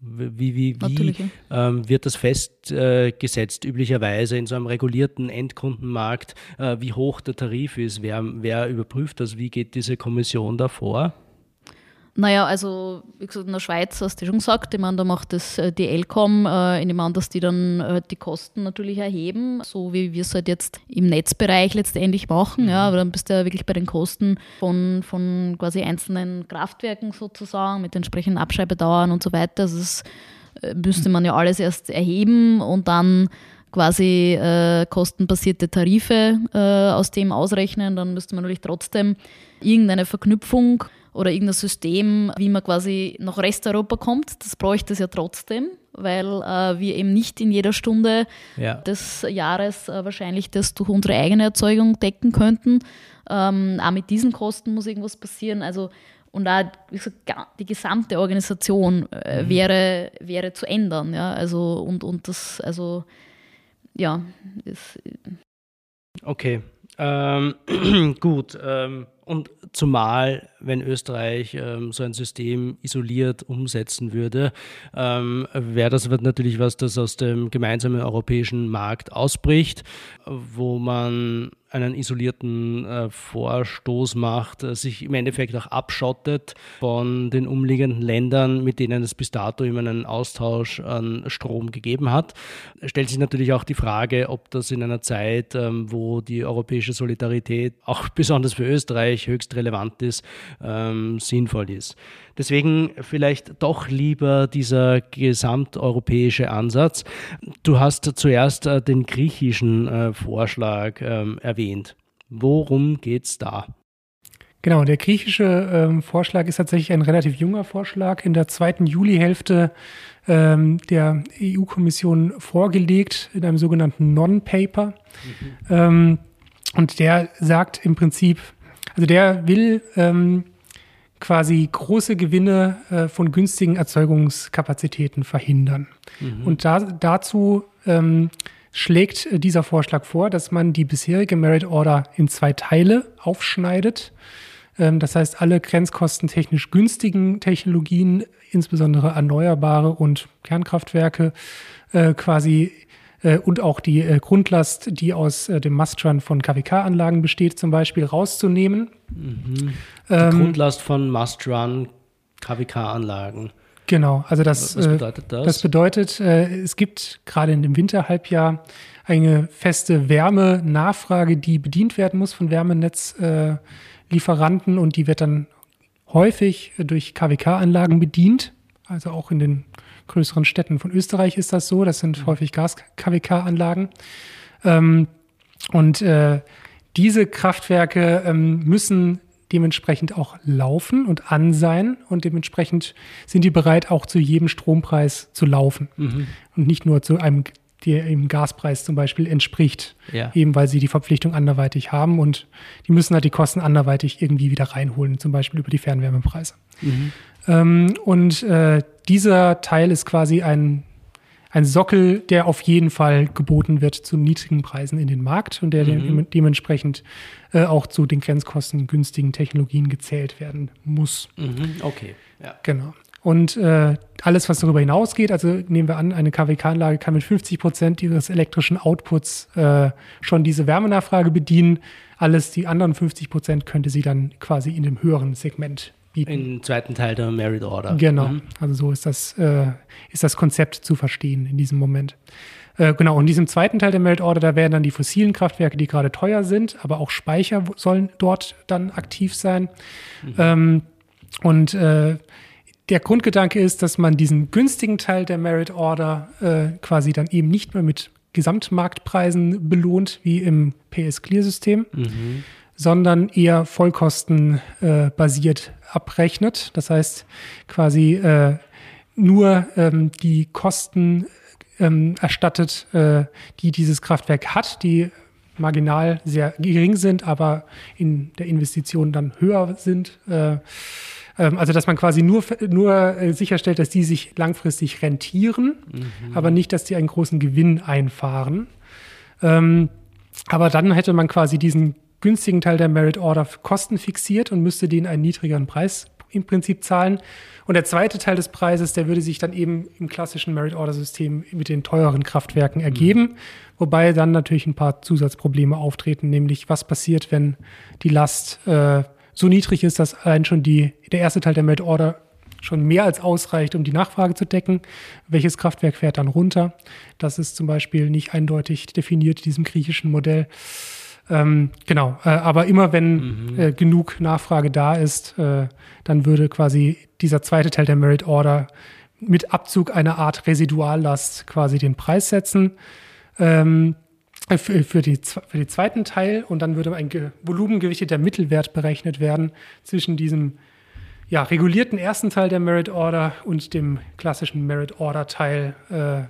wie, wie, wie ähm, wird das festgesetzt, äh, üblicherweise in so einem regulierten Endkundenmarkt, äh, wie hoch der Tarif ist? Wer, wer überprüft das? Wie geht diese Kommission da vor? Naja, also wie gesagt, in der Schweiz hast du schon gesagt, ich meine, da macht das äh, die Elcom, äh, ich nehme an, dass die dann äh, die Kosten natürlich erheben, so wie wir es halt jetzt im Netzbereich letztendlich machen. Mhm. Ja, aber dann bist du ja wirklich bei den Kosten von, von quasi einzelnen Kraftwerken sozusagen mit entsprechenden Abschreibedauern und so weiter. Also das äh, müsste man ja alles erst erheben und dann quasi äh, kostenbasierte Tarife äh, aus dem ausrechnen. Dann müsste man natürlich trotzdem irgendeine Verknüpfung oder irgendein System, wie man quasi nach Resteuropa kommt. Das bräuchte es ja trotzdem, weil äh, wir eben nicht in jeder Stunde ja. des Jahres äh, wahrscheinlich das durch unsere eigene Erzeugung decken könnten. Ähm, auch mit diesen Kosten muss irgendwas passieren. Also und auch gesagt, die gesamte Organisation äh, mhm. wäre, wäre zu ändern. Ja? Also, und, und das, also ja. Ist, okay. Ähm, gut. Ähm Und zumal, wenn Österreich ähm, so ein System isoliert umsetzen würde, ähm, wäre das wird natürlich was, das aus dem gemeinsamen europäischen Markt ausbricht, wo man einen isolierten äh, Vorstoß macht, äh, sich im Endeffekt auch abschottet von den umliegenden Ländern, mit denen es bis dato immer einen Austausch an Strom gegeben hat. Stellt sich natürlich auch die Frage, ob das in einer Zeit, ähm, wo die europäische Solidarität auch besonders für Österreich höchst relevant ist, ähm, sinnvoll ist. Deswegen vielleicht doch lieber dieser gesamteuropäische Ansatz. Du hast zuerst äh, den griechischen äh, Vorschlag ähm, erwähnt. Worum geht es da? Genau, der griechische ähm, Vorschlag ist tatsächlich ein relativ junger Vorschlag, in der zweiten Julihälfte ähm, der EU-Kommission vorgelegt, in einem sogenannten Non-Paper. Mhm. Ähm, und der sagt im Prinzip, also der will ähm, quasi große Gewinne äh, von günstigen Erzeugungskapazitäten verhindern. Mhm. Und da, dazu ähm, schlägt äh, dieser Vorschlag vor, dass man die bisherige Merit Order in zwei Teile aufschneidet. Ähm, das heißt, alle grenzkostentechnisch günstigen Technologien, insbesondere erneuerbare und Kernkraftwerke, äh, quasi äh, und auch die Grundlast, die aus dem Mastrun von KWK-Anlagen besteht, zum Beispiel rauszunehmen. Mhm. Die ähm, Grundlast von Mastrun KWK-Anlagen. Genau, also das, Was bedeutet das? Das bedeutet, es gibt gerade in dem Winterhalbjahr eine feste Wärmenachfrage, die bedient werden muss von Wärmenetzlieferanten und die wird dann häufig durch KWK-Anlagen bedient, also auch in den größeren Städten von Österreich ist das so. Das sind mhm. häufig Gas-KWK-Anlagen. Ähm, und äh, diese Kraftwerke ähm, müssen dementsprechend auch laufen und an sein und dementsprechend sind die bereit, auch zu jedem Strompreis zu laufen mhm. und nicht nur zu einem, der im Gaspreis zum Beispiel entspricht, ja. eben weil sie die Verpflichtung anderweitig haben und die müssen halt die Kosten anderweitig irgendwie wieder reinholen, zum Beispiel über die Fernwärmepreise. Mhm. Ähm, und äh, dieser Teil ist quasi ein, ein Sockel, der auf jeden Fall geboten wird zu niedrigen Preisen in den Markt und der mhm. dementsprechend äh, auch zu den Grenzkosten günstigen Technologien gezählt werden muss. Mhm. Okay, ja. Genau. Und äh, alles, was darüber hinausgeht, also nehmen wir an, eine KWK-Anlage kann mit 50 Prozent ihres elektrischen Outputs äh, schon diese Wärmenachfrage bedienen. Alles, die anderen 50 Prozent könnte sie dann quasi in dem höheren Segment bieten. Im zweiten Teil der Merit Order. Genau, mhm. also so ist das, äh, ist das Konzept zu verstehen in diesem Moment. Äh, genau, und in diesem zweiten Teil der Merit Order, da werden dann die fossilen Kraftwerke, die gerade teuer sind, aber auch Speicher sollen dort dann aktiv sein. Mhm. Ähm, und äh, der Grundgedanke ist, dass man diesen günstigen Teil der Merit Order äh, quasi dann eben nicht mehr mit Gesamtmarktpreisen belohnt, wie im PS-Clear-System, mhm sondern eher vollkostenbasiert äh, abrechnet. Das heißt quasi äh, nur ähm, die Kosten ähm, erstattet, äh, die dieses Kraftwerk hat, die marginal sehr gering sind, aber in der Investition dann höher sind. Äh, ähm, also dass man quasi nur, nur äh, sicherstellt, dass die sich langfristig rentieren, mhm. aber nicht, dass die einen großen Gewinn einfahren. Ähm, aber dann hätte man quasi diesen günstigen Teil der Merit Order Kosten fixiert und müsste den einen niedrigeren Preis im Prinzip zahlen. Und der zweite Teil des Preises, der würde sich dann eben im klassischen Merit Order System mit den teuren Kraftwerken ergeben, mhm. wobei dann natürlich ein paar Zusatzprobleme auftreten, nämlich was passiert, wenn die Last äh, so niedrig ist, dass allein schon die, der erste Teil der Merit Order schon mehr als ausreicht, um die Nachfrage zu decken. Welches Kraftwerk fährt dann runter? Das ist zum Beispiel nicht eindeutig definiert in diesem griechischen Modell. Ähm, genau, äh, aber immer wenn mhm. äh, genug Nachfrage da ist, äh, dann würde quasi dieser zweite Teil der Merit Order mit Abzug einer Art Residuallast quasi den Preis setzen ähm, für, für, die, für den zweiten Teil und dann würde ein volumengewichteter Mittelwert berechnet werden zwischen diesem ja, regulierten ersten Teil der Merit Order und dem klassischen Merit Order Teil äh,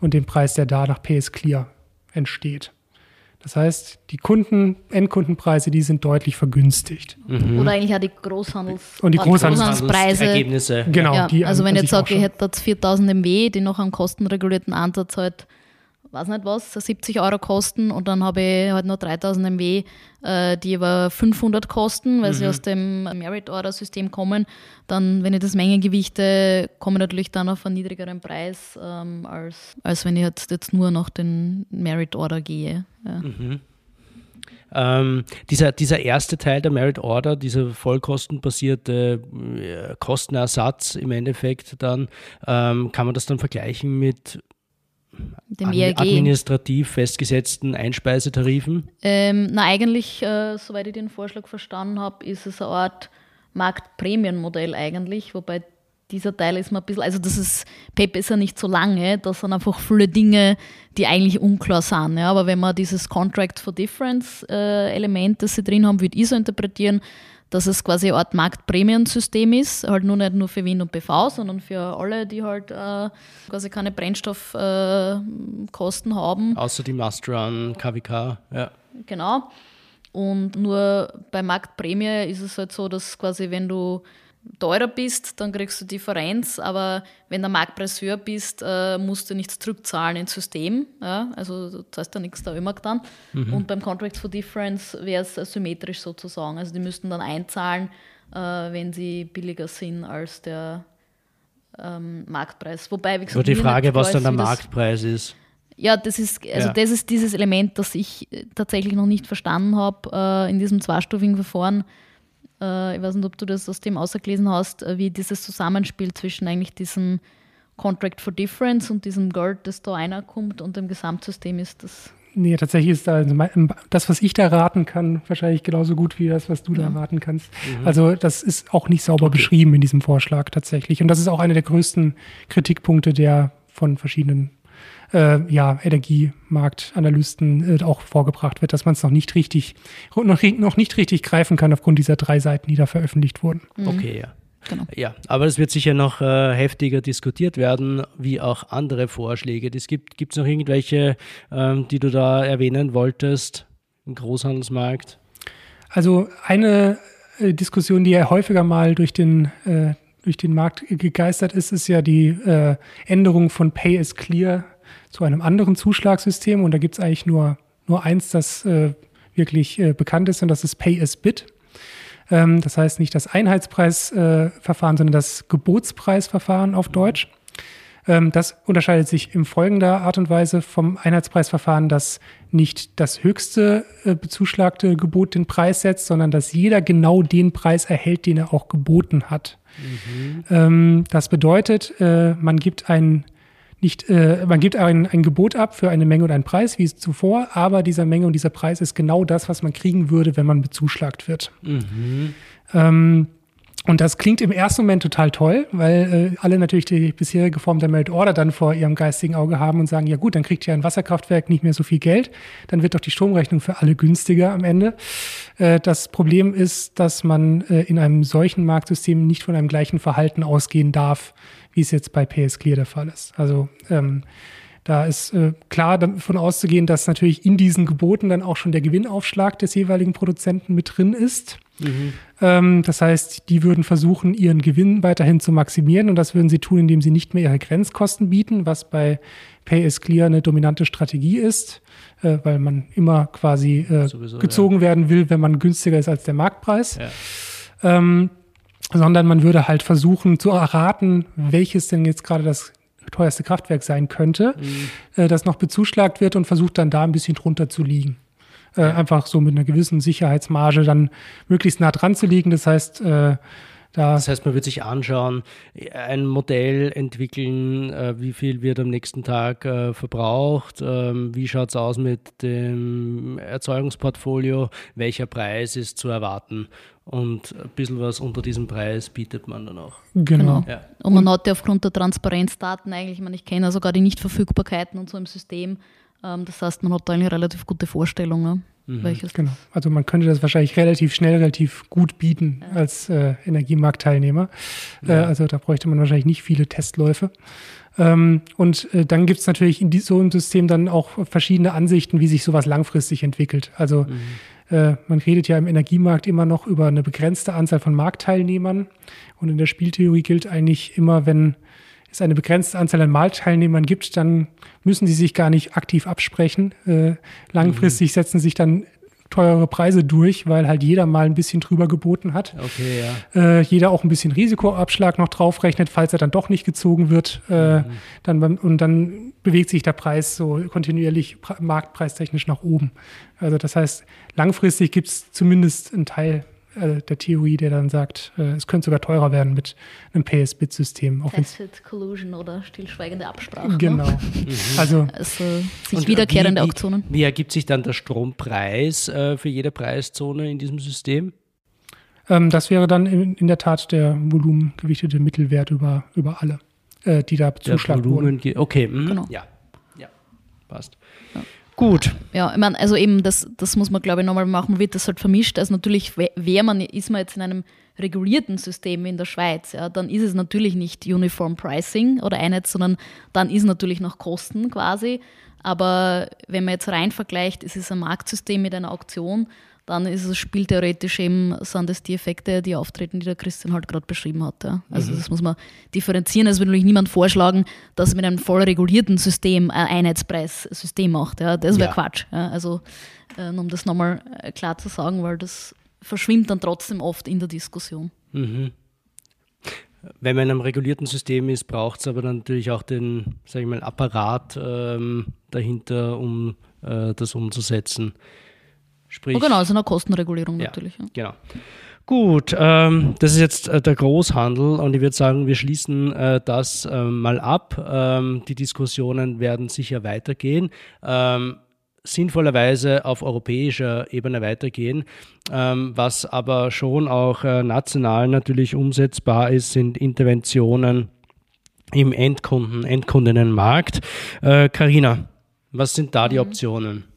und dem Preis, der da nach PS Clear entsteht. Das heißt, die Kunden, Endkundenpreise, die sind deutlich vergünstigt. Mhm. Oder eigentlich auch die Großhandels und die Großhandelspreise. Ergebnisse. Genau. Ja, also wenn ich jetzt sage, ich hätte jetzt 4000 MW, die noch am kostenregulierten Ansatz halt weiß nicht was, 70 Euro kosten und dann habe ich halt noch 3000 MW, äh, die aber 500 kosten, weil mhm. sie aus dem Merit Order System kommen. Dann, wenn ich das Mengengewichte, komme ich natürlich dann auf einen niedrigeren Preis, ähm, als, als wenn ich jetzt, jetzt nur nach den Merit Order gehe. Ja. Mhm. Ähm, dieser, dieser erste Teil der Merit Order, dieser vollkostenbasierte äh, Kostenersatz im Endeffekt dann, ähm, kann man das dann vergleichen mit dem ERG. administrativ festgesetzten Einspeisetarifen? Ähm, na, eigentlich, äh, soweit ich den Vorschlag verstanden habe, ist es eine Art Marktprämienmodell eigentlich, wobei dieser Teil ist mir ein bisschen, also das ist, PEP ist ja nicht so lange, das sind einfach viele Dinge, die eigentlich unklar sind. Ja. Aber wenn man dieses Contract for Difference äh, Element, das sie drin haben, würde ich so interpretieren, dass es quasi eine Art Marktprämiensystem ist, halt nur nicht nur für Wind und PV, sondern für alle, die halt äh, quasi keine Brennstoffkosten äh, haben. Außer die Mastrun, KWK, ja. Genau. Und nur bei Marktprämie ist es halt so, dass quasi, wenn du teurer bist, dann kriegst du Differenz, aber wenn der Marktpreis höher bist, äh, musst du nichts zurückzahlen ins System. Ja? Also du zahlst da nichts da immer dann. Mhm. Und beim Contract for Difference wäre es symmetrisch sozusagen. Also die müssten dann einzahlen, äh, wenn sie billiger sind als der ähm, Marktpreis. Wobei, wie gesagt, Nur die Frage, was dann der Marktpreis ist. Ja, das ist, also ja. das ist dieses Element, das ich tatsächlich noch nicht verstanden habe äh, in diesem zweistufigen Verfahren äh, ich weiß nicht, ob du das aus dem ausgelesen hast, äh, wie dieses Zusammenspiel zwischen eigentlich diesem Contract for Difference und diesem Geld, das da einer kommt und dem Gesamtsystem ist das. Nee, tatsächlich ist da also das, was ich da raten kann, wahrscheinlich genauso gut wie das, was du ja. da raten kannst. Mhm. Also das ist auch nicht sauber okay. beschrieben in diesem Vorschlag tatsächlich. Und das ist auch einer der größten Kritikpunkte, der von verschiedenen äh, ja, Energiemarktanalysten äh, auch vorgebracht wird, dass man es noch nicht richtig, noch, noch nicht richtig greifen kann aufgrund dieser drei Seiten, die da veröffentlicht wurden. Mhm. Okay, ja. Genau. Ja, aber es wird sicher noch äh, heftiger diskutiert werden, wie auch andere Vorschläge. Es gibt es noch irgendwelche, ähm, die du da erwähnen wolltest im Großhandelsmarkt? Also eine äh, Diskussion, die ja häufiger mal durch den, äh, durch den Markt gegeistert ist, ist ja die äh, Änderung von Pay as Clear zu einem anderen Zuschlagssystem. Und da gibt es eigentlich nur, nur eins, das äh, wirklich äh, bekannt ist, und das ist Pay as Bid. Ähm, das heißt nicht das Einheitspreisverfahren, sondern das Gebotspreisverfahren auf Deutsch. Ähm, das unterscheidet sich in folgender Art und Weise vom Einheitspreisverfahren, dass nicht das höchste äh, bezuschlagte Gebot den Preis setzt, sondern dass jeder genau den Preis erhält, den er auch geboten hat. Mhm. Ähm, das bedeutet, äh, man gibt ein nicht, äh, man gibt ein, ein Gebot ab für eine Menge und einen Preis, wie zuvor, aber dieser Menge und dieser Preis ist genau das, was man kriegen würde, wenn man bezuschlagt wird. Mhm. Ähm, und das klingt im ersten Moment total toll, weil äh, alle natürlich die bisherige Form der Merit Order dann vor ihrem geistigen Auge haben und sagen, ja gut, dann kriegt ja ein Wasserkraftwerk nicht mehr so viel Geld, dann wird doch die Stromrechnung für alle günstiger am Ende. Äh, das Problem ist, dass man äh, in einem solchen Marktsystem nicht von einem gleichen Verhalten ausgehen darf, wie es jetzt bei PS Clear der Fall ist. Also ähm, da ist äh, klar davon auszugehen, dass natürlich in diesen Geboten dann auch schon der Gewinnaufschlag des jeweiligen Produzenten mit drin ist. Mhm. Ähm, das heißt, die würden versuchen, ihren Gewinn weiterhin zu maximieren und das würden sie tun, indem sie nicht mehr ihre Grenzkosten bieten, was bei Pay is Clear eine dominante Strategie ist, äh, weil man immer quasi äh, Sowieso, gezogen ja. werden will, wenn man günstiger ist als der Marktpreis. Ja. Ähm, sondern man würde halt versuchen zu erraten, welches denn jetzt gerade das teuerste Kraftwerk sein könnte, mhm. äh, das noch bezuschlagt wird und versucht dann da ein bisschen drunter zu liegen. Äh, einfach so mit einer gewissen Sicherheitsmarge dann möglichst nah dran zu liegen. Das heißt, äh, da das heißt, man wird sich anschauen, ein Modell entwickeln, äh, wie viel wird am nächsten Tag äh, verbraucht, ähm, wie schaut es aus mit dem Erzeugungsportfolio, welcher Preis ist zu erwarten und ein bisschen was unter diesem Preis bietet man dann auch. Genau. genau. Ja. Und man hat ja aufgrund der Transparenzdaten eigentlich, ich meine, ich kenne ja sogar die Nichtverfügbarkeiten und so im System, ähm, das heißt, man hat da eine relativ gute Vorstellung. Ne? Mhm. Welches genau. Also man könnte das wahrscheinlich relativ schnell, relativ gut bieten ja. als äh, Energiemarktteilnehmer. Äh, ja. Äh, also da bräuchte man wahrscheinlich nicht viele Testläufe. Ähm, und äh, dann gibt es natürlich in die, so einem System dann auch verschiedene Ansichten, wie sich sowas langfristig entwickelt. Also mhm. äh, man redet ja im Energiemarkt immer noch über eine begrenzte Anzahl von Marktteilnehmern. Und in der Spieltheorie gilt eigentlich immer, wenn es eine begrenzte Anzahl an Malteilnehmern gibt, dann müssen sie sich gar nicht aktiv absprechen. Äh, langfristig mhm. setzen sich dann teure Preise durch, weil halt jeder mal ein bisschen drüber geboten hat. Okay, ja. Äh, jeder auch ein bisschen Risikoabschlag noch draufrechnet, falls er dann doch nicht gezogen wird. Äh, mhm. dann und dann bewegt sich der Preis so kontinuierlich marktpreistechnisch nach oben. Also das heißt, langfristig gibt es zumindest einen Teil äh, der Theorie, der dann sagt, äh, es könnte sogar teurer werden mit einem PS-Bit-System. Tacit Collusion oder stillschweigende Absprache. Ne? Genau. Ne? Also, also sich und wiederkehrende wie, Auktionen. Wie, ergibt sich dann der Strompreis äh, für jede Preiszone in diesem System? Ähm, das wäre dann in, in, der Tat der volumengewichtete Mittelwert über, über alle, äh, die da zuschlagen wurden. Okay, mh. genau. ja. ja, passt. Gut. Ja, ich meine, also eben, das, das muss man, glaube ich, nochmal machen, wird das halt vermischt. Also natürlich wäre man, ist man jetzt in einem regulierten System wie in der Schweiz, ja, dann ist es natürlich nicht Uniform Pricing oder Einheit, sondern dann ist natürlich noch Kosten quasi. Aber wenn man jetzt rein vergleicht, ist es ein Marktsystem mit einer Auktion, dann ist es spieltheoretisch eben, sind das die Effekte, die auftreten, die der Christian halt gerade beschrieben hat. Ja. Also mhm. das muss man differenzieren. Es würde natürlich niemand vorschlagen, dass man mit einem voll regulierten System ein Einheitspreissystem macht. Ja. Das wäre ja. Quatsch. Also äh, um das nochmal äh, klar zu sagen, weil das verschwimmt dann trotzdem oft in der Diskussion. Mhm. Wenn man in einem regulierten System ist, braucht es aber dann natürlich auch den, sage ich mal, Apparat ähm, dahinter, um äh, das umzusetzen. Sprich, oh genau, also eine Kostenregulierung ja, natürlich. Ja. Genau. Gut, ähm, das ist jetzt äh, der Großhandel und ich würde sagen, wir schließen äh, das äh, mal ab. Ähm, die Diskussionen werden sicher weitergehen. Ähm, sinnvollerweise auf europäischer Ebene weitergehen. Ähm, was aber schon auch äh, national natürlich umsetzbar ist, sind Interventionen im Endkunden, Endkundinnenmarkt. Karina, äh, was sind da die mhm. Optionen?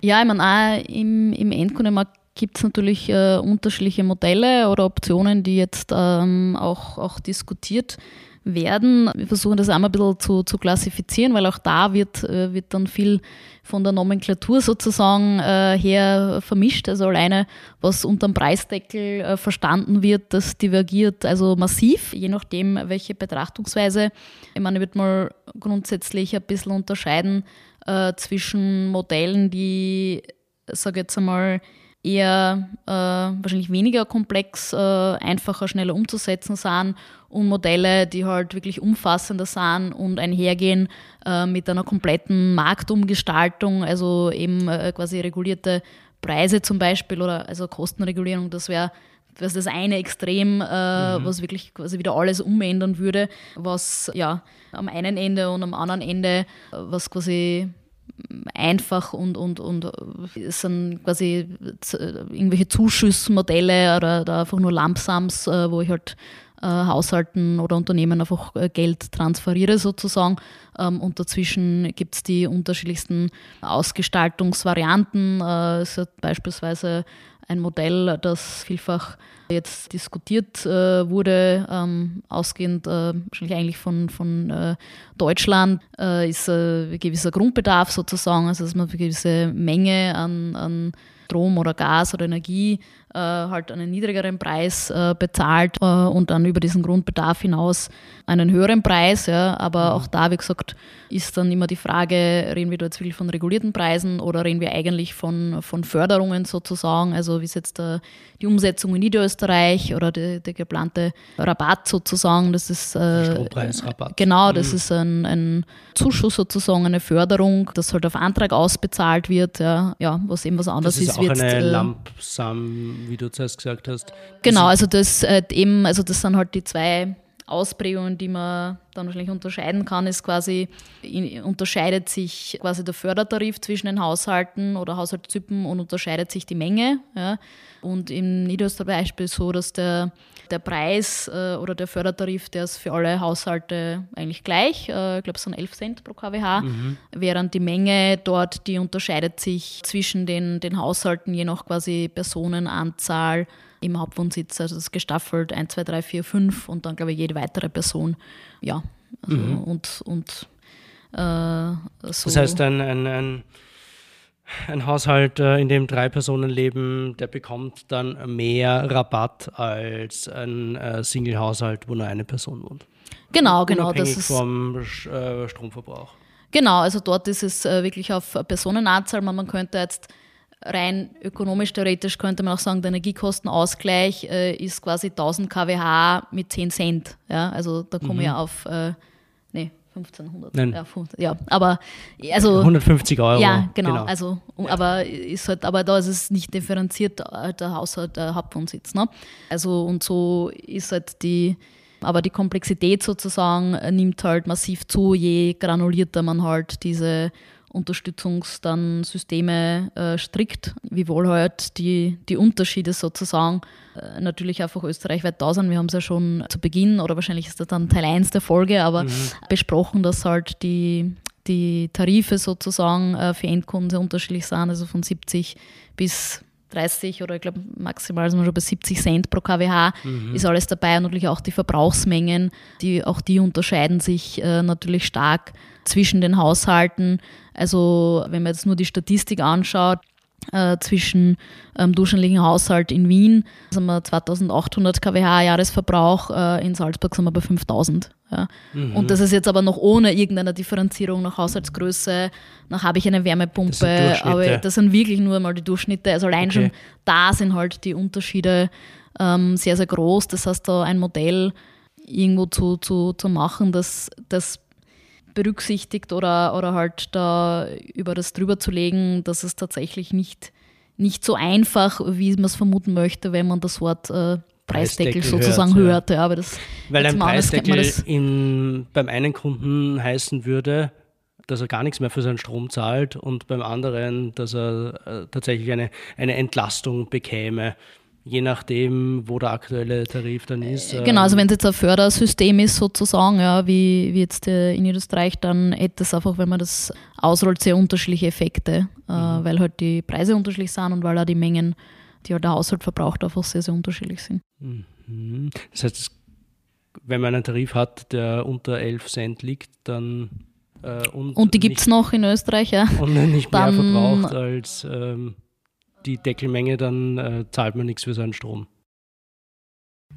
Ja, ich meine, auch im, im Endkundenmarkt gibt es natürlich äh, unterschiedliche Modelle oder Optionen, die jetzt ähm, auch, auch diskutiert werden. Wir versuchen das einmal ein bisschen zu, zu klassifizieren, weil auch da wird, äh, wird dann viel von der Nomenklatur sozusagen äh, her vermischt. Also alleine, was unter dem Preisdeckel äh, verstanden wird, das divergiert also massiv, je nachdem, welche Betrachtungsweise. Ich meine, ich würde mal grundsätzlich ein bisschen unterscheiden äh, zwischen Modellen, die, sage jetzt einmal, eher äh, wahrscheinlich weniger komplex, äh, einfacher, schneller umzusetzen sind und Modelle, die halt wirklich umfassender sind und einhergehen äh, mit einer kompletten Marktumgestaltung, also eben äh, quasi regulierte Preise zum Beispiel oder also Kostenregulierung, das wäre das, das eine Extrem, äh, mhm. was wirklich quasi wieder alles umändern würde, was ja am einen Ende und am anderen Ende, was quasi einfach und, und, und es sind quasi irgendwelche Zuschussmodelle oder, oder einfach nur Lampsams, äh, wo ich halt äh, Haushalten oder Unternehmen einfach äh, Geld transferiere sozusagen. Ähm, und dazwischen gibt es die unterschiedlichsten Ausgestaltungsvarianten. Äh, es hat beispielsweise ein Modell, das vielfach jetzt diskutiert äh, wurde, ähm, ausgehend äh, wahrscheinlich eigentlich von, von äh, Deutschland, äh, ist ein gewisser Grundbedarf sozusagen, also dass man eine gewisse Menge an, an Strom oder Gas oder Energie äh, halt einen niedrigeren Preis äh, bezahlt äh, und dann über diesen Grundbedarf hinaus einen höheren Preis. Ja. Aber mhm. auch da, wie gesagt, ist dann immer die Frage, reden wir da jetzt wirklich von regulierten Preisen oder reden wir eigentlich von, von Förderungen sozusagen? Also wie ist jetzt der, die Umsetzung in Niederösterreich oder der, der geplante Rabatt sozusagen? Das ist äh, Strompreisrabatt. Genau, das mhm. ist ein, ein Zuschuss sozusagen, eine Förderung, das halt auf Antrag ausbezahlt wird, ja, ja was eben was anderes ist. Das ist auch eine äh, Lampsam wie du zuerst gesagt hast. Genau, also das äh, eben, also das sind halt die zwei Ausprägungen, die man dann wahrscheinlich unterscheiden kann, ist quasi, unterscheidet sich quasi der Fördertarif zwischen den Haushalten oder Haushaltstypen und unterscheidet sich die Menge. Ja. Und im Niederösterreich Beispiel so, dass der, der Preis äh, oder der Fördertarif, der ist für alle Haushalte eigentlich gleich. Äh, ich glaube, es sind 11 Cent pro kWh, mhm. während die Menge dort, die unterscheidet sich zwischen den, den Haushalten je nach quasi Personenanzahl im Hauptwohnsitz. Also das ist gestaffelt 1, 2, 3, 4, 5 und dann, glaube ich, jede weitere Person. Ja, also mhm. und, und äh, so. Das heißt, ein, ein, ein, ein Haushalt, äh, in dem drei Personen leben, der bekommt dann mehr Rabatt als ein äh, Single-Haushalt, wo nur eine Person wohnt. Genau, genau. Das ist vom äh, Stromverbrauch. Genau, also dort ist es wirklich auf Personenanzahl. Man, könnte jetzt rein ökonomisch, theoretisch könnte man auch sagen, der Energiekostenausgleich ist quasi 1000 kWh mit 10 Cent. Ja, also da kommen mhm. wir auf, 1500. Nein. Ja, ja, aber also 150 Euro. Ja, genau. genau. Also, ja. aber ist halt, aber da ist es nicht differenziert der Haushalt, der Hauptwohnsitz. Ne? Also und so ist halt die, aber die Komplexität sozusagen nimmt halt massiv zu, je granulierter man halt diese Unterstützungssysteme äh, strickt, wiewohl halt die, die Unterschiede sozusagen äh, natürlich einfach österreichweit da sind. Wir haben es ja schon zu Beginn oder wahrscheinlich ist das dann Teil 1 der Folge, aber mhm. besprochen, dass halt die, die Tarife sozusagen äh, für Endkunden sehr unterschiedlich sind, also von 70 bis 30 oder ich glaube maximal sind wir schon bei 70 Cent pro kWh, mhm. ist alles dabei und natürlich auch die Verbrauchsmengen, die, auch die unterscheiden sich äh, natürlich stark zwischen den Haushalten. Also wenn man jetzt nur die Statistik anschaut, äh, zwischen ähm, durchschnittlichen Haushalt in Wien sind wir 2800 kWh Jahresverbrauch, äh, in Salzburg sind wir bei 5000. Ja. Mhm. Und das ist jetzt aber noch ohne irgendeine Differenzierung nach Haushaltsgröße, nach habe ich eine Wärmepumpe, das aber das sind wirklich nur mal die Durchschnitte. Also allein okay. schon da sind halt die Unterschiede ähm, sehr, sehr groß. Das heißt, da ein Modell irgendwo zu, zu, zu machen, das, das berücksichtigt oder, oder halt da über das drüber zu legen, dass es tatsächlich nicht, nicht so einfach, wie man es vermuten möchte, wenn man das Wort äh, Preisdeckel, Preisdeckel sozusagen hört. Ja. aber das, Weil ein Preisdeckel in, beim einen Kunden heißen würde, dass er gar nichts mehr für seinen Strom zahlt und beim anderen, dass er äh, tatsächlich eine, eine Entlastung bekäme je nachdem, wo der aktuelle Tarif dann ist. Äh, genau, also wenn es jetzt ein Fördersystem ist sozusagen, ja, wie, wie jetzt äh, in Österreich, dann hätte es einfach, wenn man das ausrollt, sehr unterschiedliche Effekte, äh, mhm. weil halt die Preise unterschiedlich sind und weil auch die Mengen, die halt der Haushalt verbraucht, einfach sehr, sehr unterschiedlich sind. Mhm. Das heißt, wenn man einen Tarif hat, der unter 11 Cent liegt, dann äh, und, und die gibt es noch in Österreich, ja. Und nicht mehr verbraucht als ähm, die Deckelmenge, dann äh, zahlt man nichts für seinen Strom.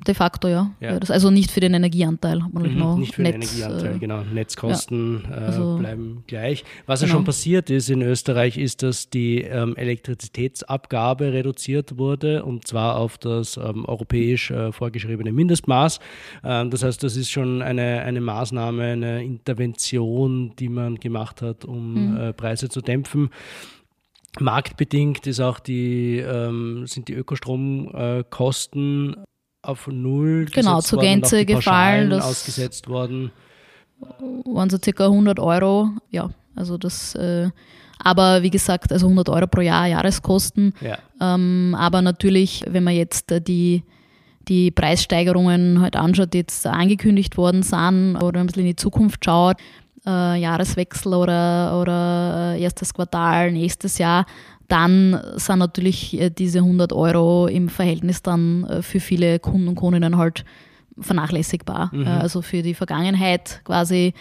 De facto, ja. ja. also nicht für den Energieanteil. Hat man mhm, noch nicht für Netz, den Energieanteil, äh, genau. Netzkosten ja. Äh, also, bleiben gleich. Was genau. ja schon passiert ist in Österreich, ist, dass die ähm, Elektrizitätsabgabe reduziert wurde und zwar auf das ähm, europäisch äh, vorgeschriebene Mindestmaß. Ähm, das heißt, das ist schon eine, eine Maßnahme, eine Intervention, die man gemacht hat, um mhm. äh, Preise zu dämpfen. Marktbedingt ist auch die, ähm, sind die Ökostromkosten auf null genau, zur Gänze gefallen. Ausgesetzt worden. Waren so circa 100 Euro. Ja, also das. Äh, aber wie gesagt, also 100 Euro pro Jahr Jahreskosten. Ja. Ähm, aber natürlich, wenn man jetzt äh, die, die Preissteigerungen halt anschaut, die jetzt angekündigt worden sind, oder ein bisschen in die Zukunft schaut, äh, Jahreswechsel oder, oder äh, erstes Quartal nächstes Jahr, dann sind natürlich äh, diese 100 Euro im Verhältnis dann äh, für viele Kunden und Kundinnen halt vernachlässigbar. Mhm. Also für die Vergangenheit quasi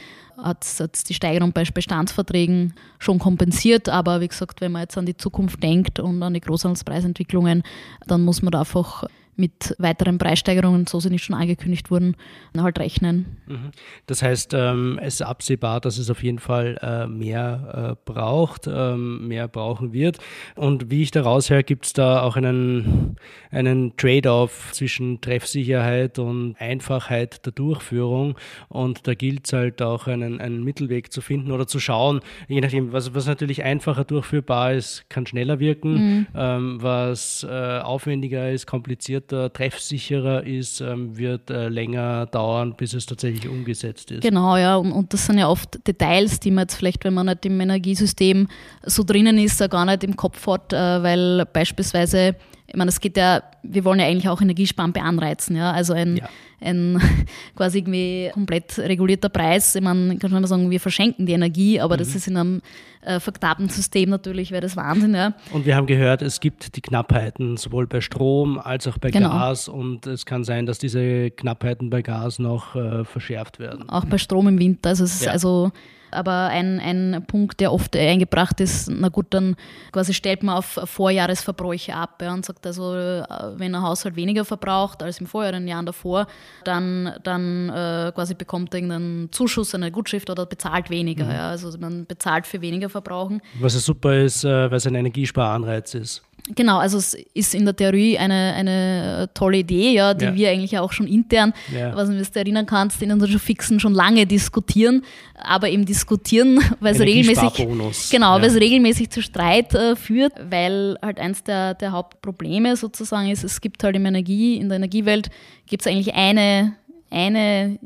hat es die Steigerung bei Bestandsverträgen schon kompensiert, aber wie gesagt, wenn man jetzt an die Zukunft denkt und an die Großhandelspreisentwicklungen, dann muss man da einfach mit weiteren Preissteigerungen, so sie nicht schon angekündigt wurden, halt rechnen. Mhm. Das heißt, ähm, es ist absehbar, dass es auf jeden Fall äh, mehr äh, braucht, ähm, mehr brauchen wird. Und wie ich da raushöre, gibt es da auch einen, einen Trade-off zwischen Treffsicherheit und Einfachheit der Durchführung. Und da gilt es halt auch einen, einen Mittelweg zu finden oder zu schauen, je nachdem, was, was natürlich einfacher durchführbar ist, kann schneller wirken. Mhm. Ähm, was äh, aufwendiger ist, komplizierter komplizierter, treffsicherer ist, ähm, wird äh, länger dauern, bis es tatsächlich umgesetzt ist. Genau, ja. Und, und, das sind ja oft Details, die man jetzt vielleicht, wenn man nicht im Energiesystem so drinnen ist, gar nicht im Kopf hat, äh, weil beispielsweise ich meine, es geht ja, wir wollen ja eigentlich auch Energiesparen beanreizen, ja. Also ein, ja. ein quasi irgendwie komplett regulierter Preis. Ich meine, kann schon mal sagen, wir verschenken die Energie, aber mhm. das ist in einem äh, verknappten System natürlich, wäre das Wahnsinn, ja. Und wir haben gehört, es gibt die Knappheiten sowohl bei Strom als auch bei genau. Gas und es kann sein, dass diese Knappheiten bei Gas noch äh, verschärft werden. Auch bei Strom im Winter. Also es ist ja. also Aber ein, ein Punkt, der oft eingebracht ist, na gut, dann quasi stellt man auf Vorjahresverbräuche ab ja, und sagt also, äh, wenn ein Haushalt weniger verbraucht als im Vorjahr, den Jahren davor, dann, dann äh, quasi bekommt er irgendeinen Zuschuss, eine Gutschrift oder bezahlt weniger. Mhm. Ja. Also man bezahlt für weniger Verbrauchen. Was ja super ist, äh, weil es ein Energiesparanreiz ist. Genau, also es ist in der Theorie eine, eine tolle Idee, ja, die ja. wir eigentlich auch schon intern, ja. was du dir erinnern kannst, in unseren Fixen schon lange diskutieren, aber eben diskutieren, weil es regelmäßig, genau, ja. weil es regelmäßig zu Streit äh, führt, weil halt eins der, der Hauptprobleme sozusagen ist, es gibt halt im Energie, in der Energiewelt gibt es eigentlich eine, eine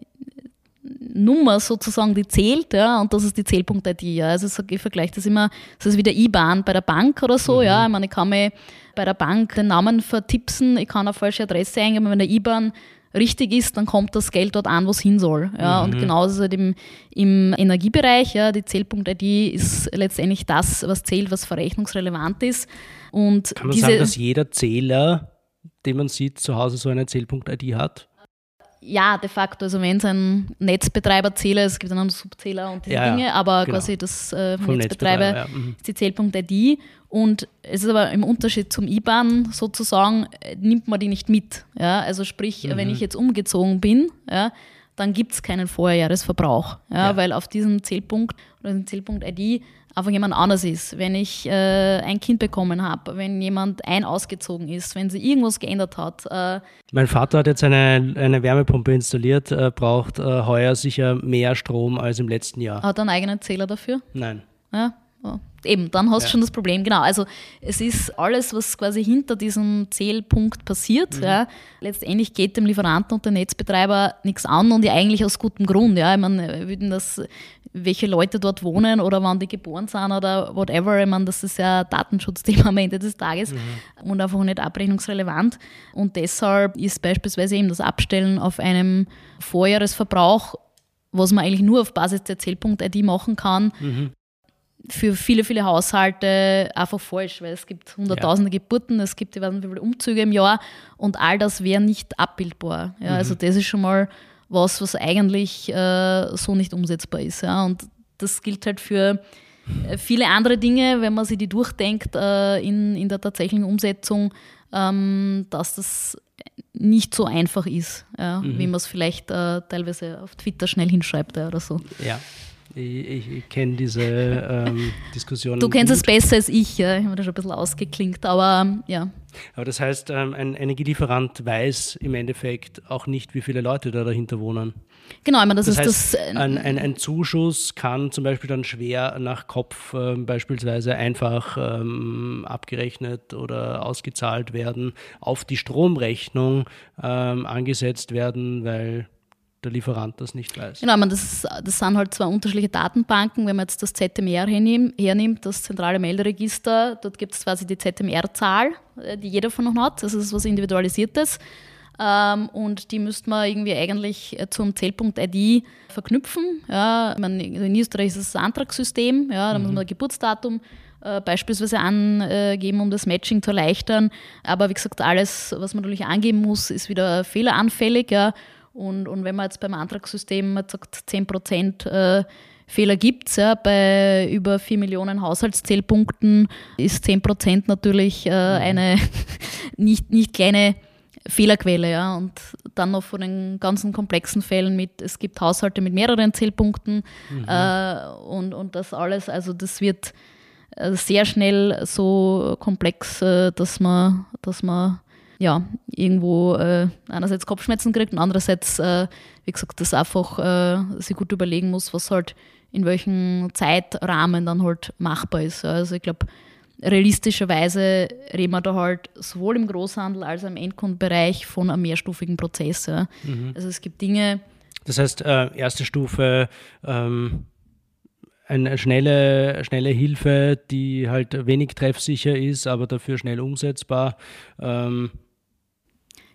Nummer sozusagen, die zählt, ja, und das ist die Zählpunkt-ID. Ja. Also ich vergleiche das immer, das ist wie der IBAN bei der Bank oder so, mhm. ja. Ich meine, ich kann mir bei der Bank den Namen vertipsen, ich kann eine falsche Adresse eingeben, wenn der IBAN richtig ist, dann kommt das Geld dort an, wo es hin soll. Ja. Mhm. Und genauso ist halt im, im Energiebereich, ja, die Zählpunkt-ID ist letztendlich das, was zählt, was verrechnungsrelevant ist. Und kann man diese, sagen, dass jeder Zähler, den man sieht, zu Hause so eine Zählpunkt-ID hat? Ja, de facto, also wenn es ein Netzbetreiberzähler ist, es gibt einen Subzähler und diese ja, Dinge, aber genau. quasi das äh, vom Netzbetreiber, Netzbetreiber ja. mhm. ist die Zählpunkt-ID und es ist aber im Unterschied zum IBAN sozusagen, äh, nimmt man die nicht mit. Ja? Also sprich, mhm. wenn ich jetzt umgezogen bin, ja, dann gibt es keinen Vorjahresverbrauch, ja, weil auf diesen Zählpunkt oder den Zählpunkt ID einfach jemand anders ist, wenn ich äh, ein Kind bekommen habe, wenn jemand ein ausgezogen ist, wenn sich irgendwas geändert hat. Äh mein Vater hat jetzt eine, eine Wärmepumpe installiert, äh, braucht äh, heuer sicher mehr Strom als im letzten Jahr. Hat er einen eigenen Zähler dafür? Nein. Ja, eben, dann hast du ja. schon das Problem. Genau, also es ist alles, was quasi hinter diesem Zählpunkt passiert. Mhm. Ja. Letztendlich geht dem Lieferanten und dem Netzbetreiber nichts an und ja eigentlich aus gutem Grund. Ja. Ich meine, würden das, welche Leute dort wohnen oder wann die geboren sind oder whatever, ich meine, das ist ja ein Datenschutzthema am Ende des Tages mhm. und einfach nicht abrechnungsrelevant. Und deshalb ist beispielsweise eben das Abstellen auf einem Vorjahresverbrauch was man eigentlich nur auf Basis der Zählpunkt-ID machen kann, mhm für viele, viele Haushalte einfach falsch, weil es gibt hunderttausende ja. Geburten, es gibt, ich weiß nicht, wie viele Umzüge im Jahr und all das wäre nicht abbildbar. Ja, mhm. Also das ist schon mal was, was eigentlich äh, so nicht umsetzbar ist. Ja. Und das gilt halt für äh, viele andere Dinge, wenn man sich die durchdenkt äh, in, in der tatsächlichen Umsetzung, ähm, dass das nicht so einfach ist, ja, mhm. wie man es vielleicht äh, teilweise auf Twitter schnell hinschreibt ja, oder so. Ja, ich, ich, kenne diese ähm, Diskussion. Du kennst gut. es besser als ich, ja. Ich habe das schon ein bisschen ausgeklingt, aber ja. Aber das heißt, ähm, ein Energielieferant weiß im Endeffekt auch nicht, wie viele Leute da dahinter wohnen. Genau, ich meine, das, das ist heißt, das. Äh, ein, ein, ein, Zuschuss kann zum Beispiel dann schwer nach Kopf äh, beispielsweise einfach ähm, abgerechnet oder ausgezahlt werden, auf die Stromrechnung ähm, angesetzt werden, weil der Lieferant das nicht weiß. Genau, man, das, das sind halt zwei unterschiedliche Datenbanken. Wenn man jetzt das ZMR hernimmt, das zentrale Melderegister, dort gibt es quasi die ZMR-Zahl, äh, die jeder von uns hat. Das ist was Individualisiertes. Ähm, und die müsste man irgendwie eigentlich äh, zum Zählpunkt-ID verknüpfen. Ja, meine, in Österreich ist es das Antragssystem, ja, da mhm. muss man das Geburtsdatum äh, beispielsweise angeben, um das Matching zu erleichtern. Aber wie gesagt, alles, was man natürlich angeben muss, ist wieder fehleranfällig. Ja. Und, und wenn man jetzt beim Antragssystem sagt, 10 Prozent äh, Fehler gibt es, ja, bei über 4 Millionen Haushaltszählpunkten ist 10 Prozent natürlich äh, mhm. eine nicht, nicht kleine Fehlerquelle. Ja. Und dann noch von den ganzen komplexen Fällen mit, es gibt Haushalte mit mehreren Zählpunkten mhm. äh, und, und das alles, also das wird äh, sehr schnell so komplex, äh, dass man, dass man ja, irgendwo äh, einerseits Kopfschmerzen kriegt und andererseits, äh, wie gesagt, das einfach äh, sich gut überlegen muss, was halt in welchem Zeitrahmen dann halt machbar ist. Also ich glaube, realistischerweise reden wir da halt sowohl im Großhandel als auch im Endkundenbereich von einem mehrstufigen Prozess. Ja. Mhm. Also es gibt Dinge. Das heißt, äh, erste Stufe, ähm, eine schnelle, schnelle Hilfe, die halt wenig treffsicher ist, aber dafür schnell umsetzbar. Ähm,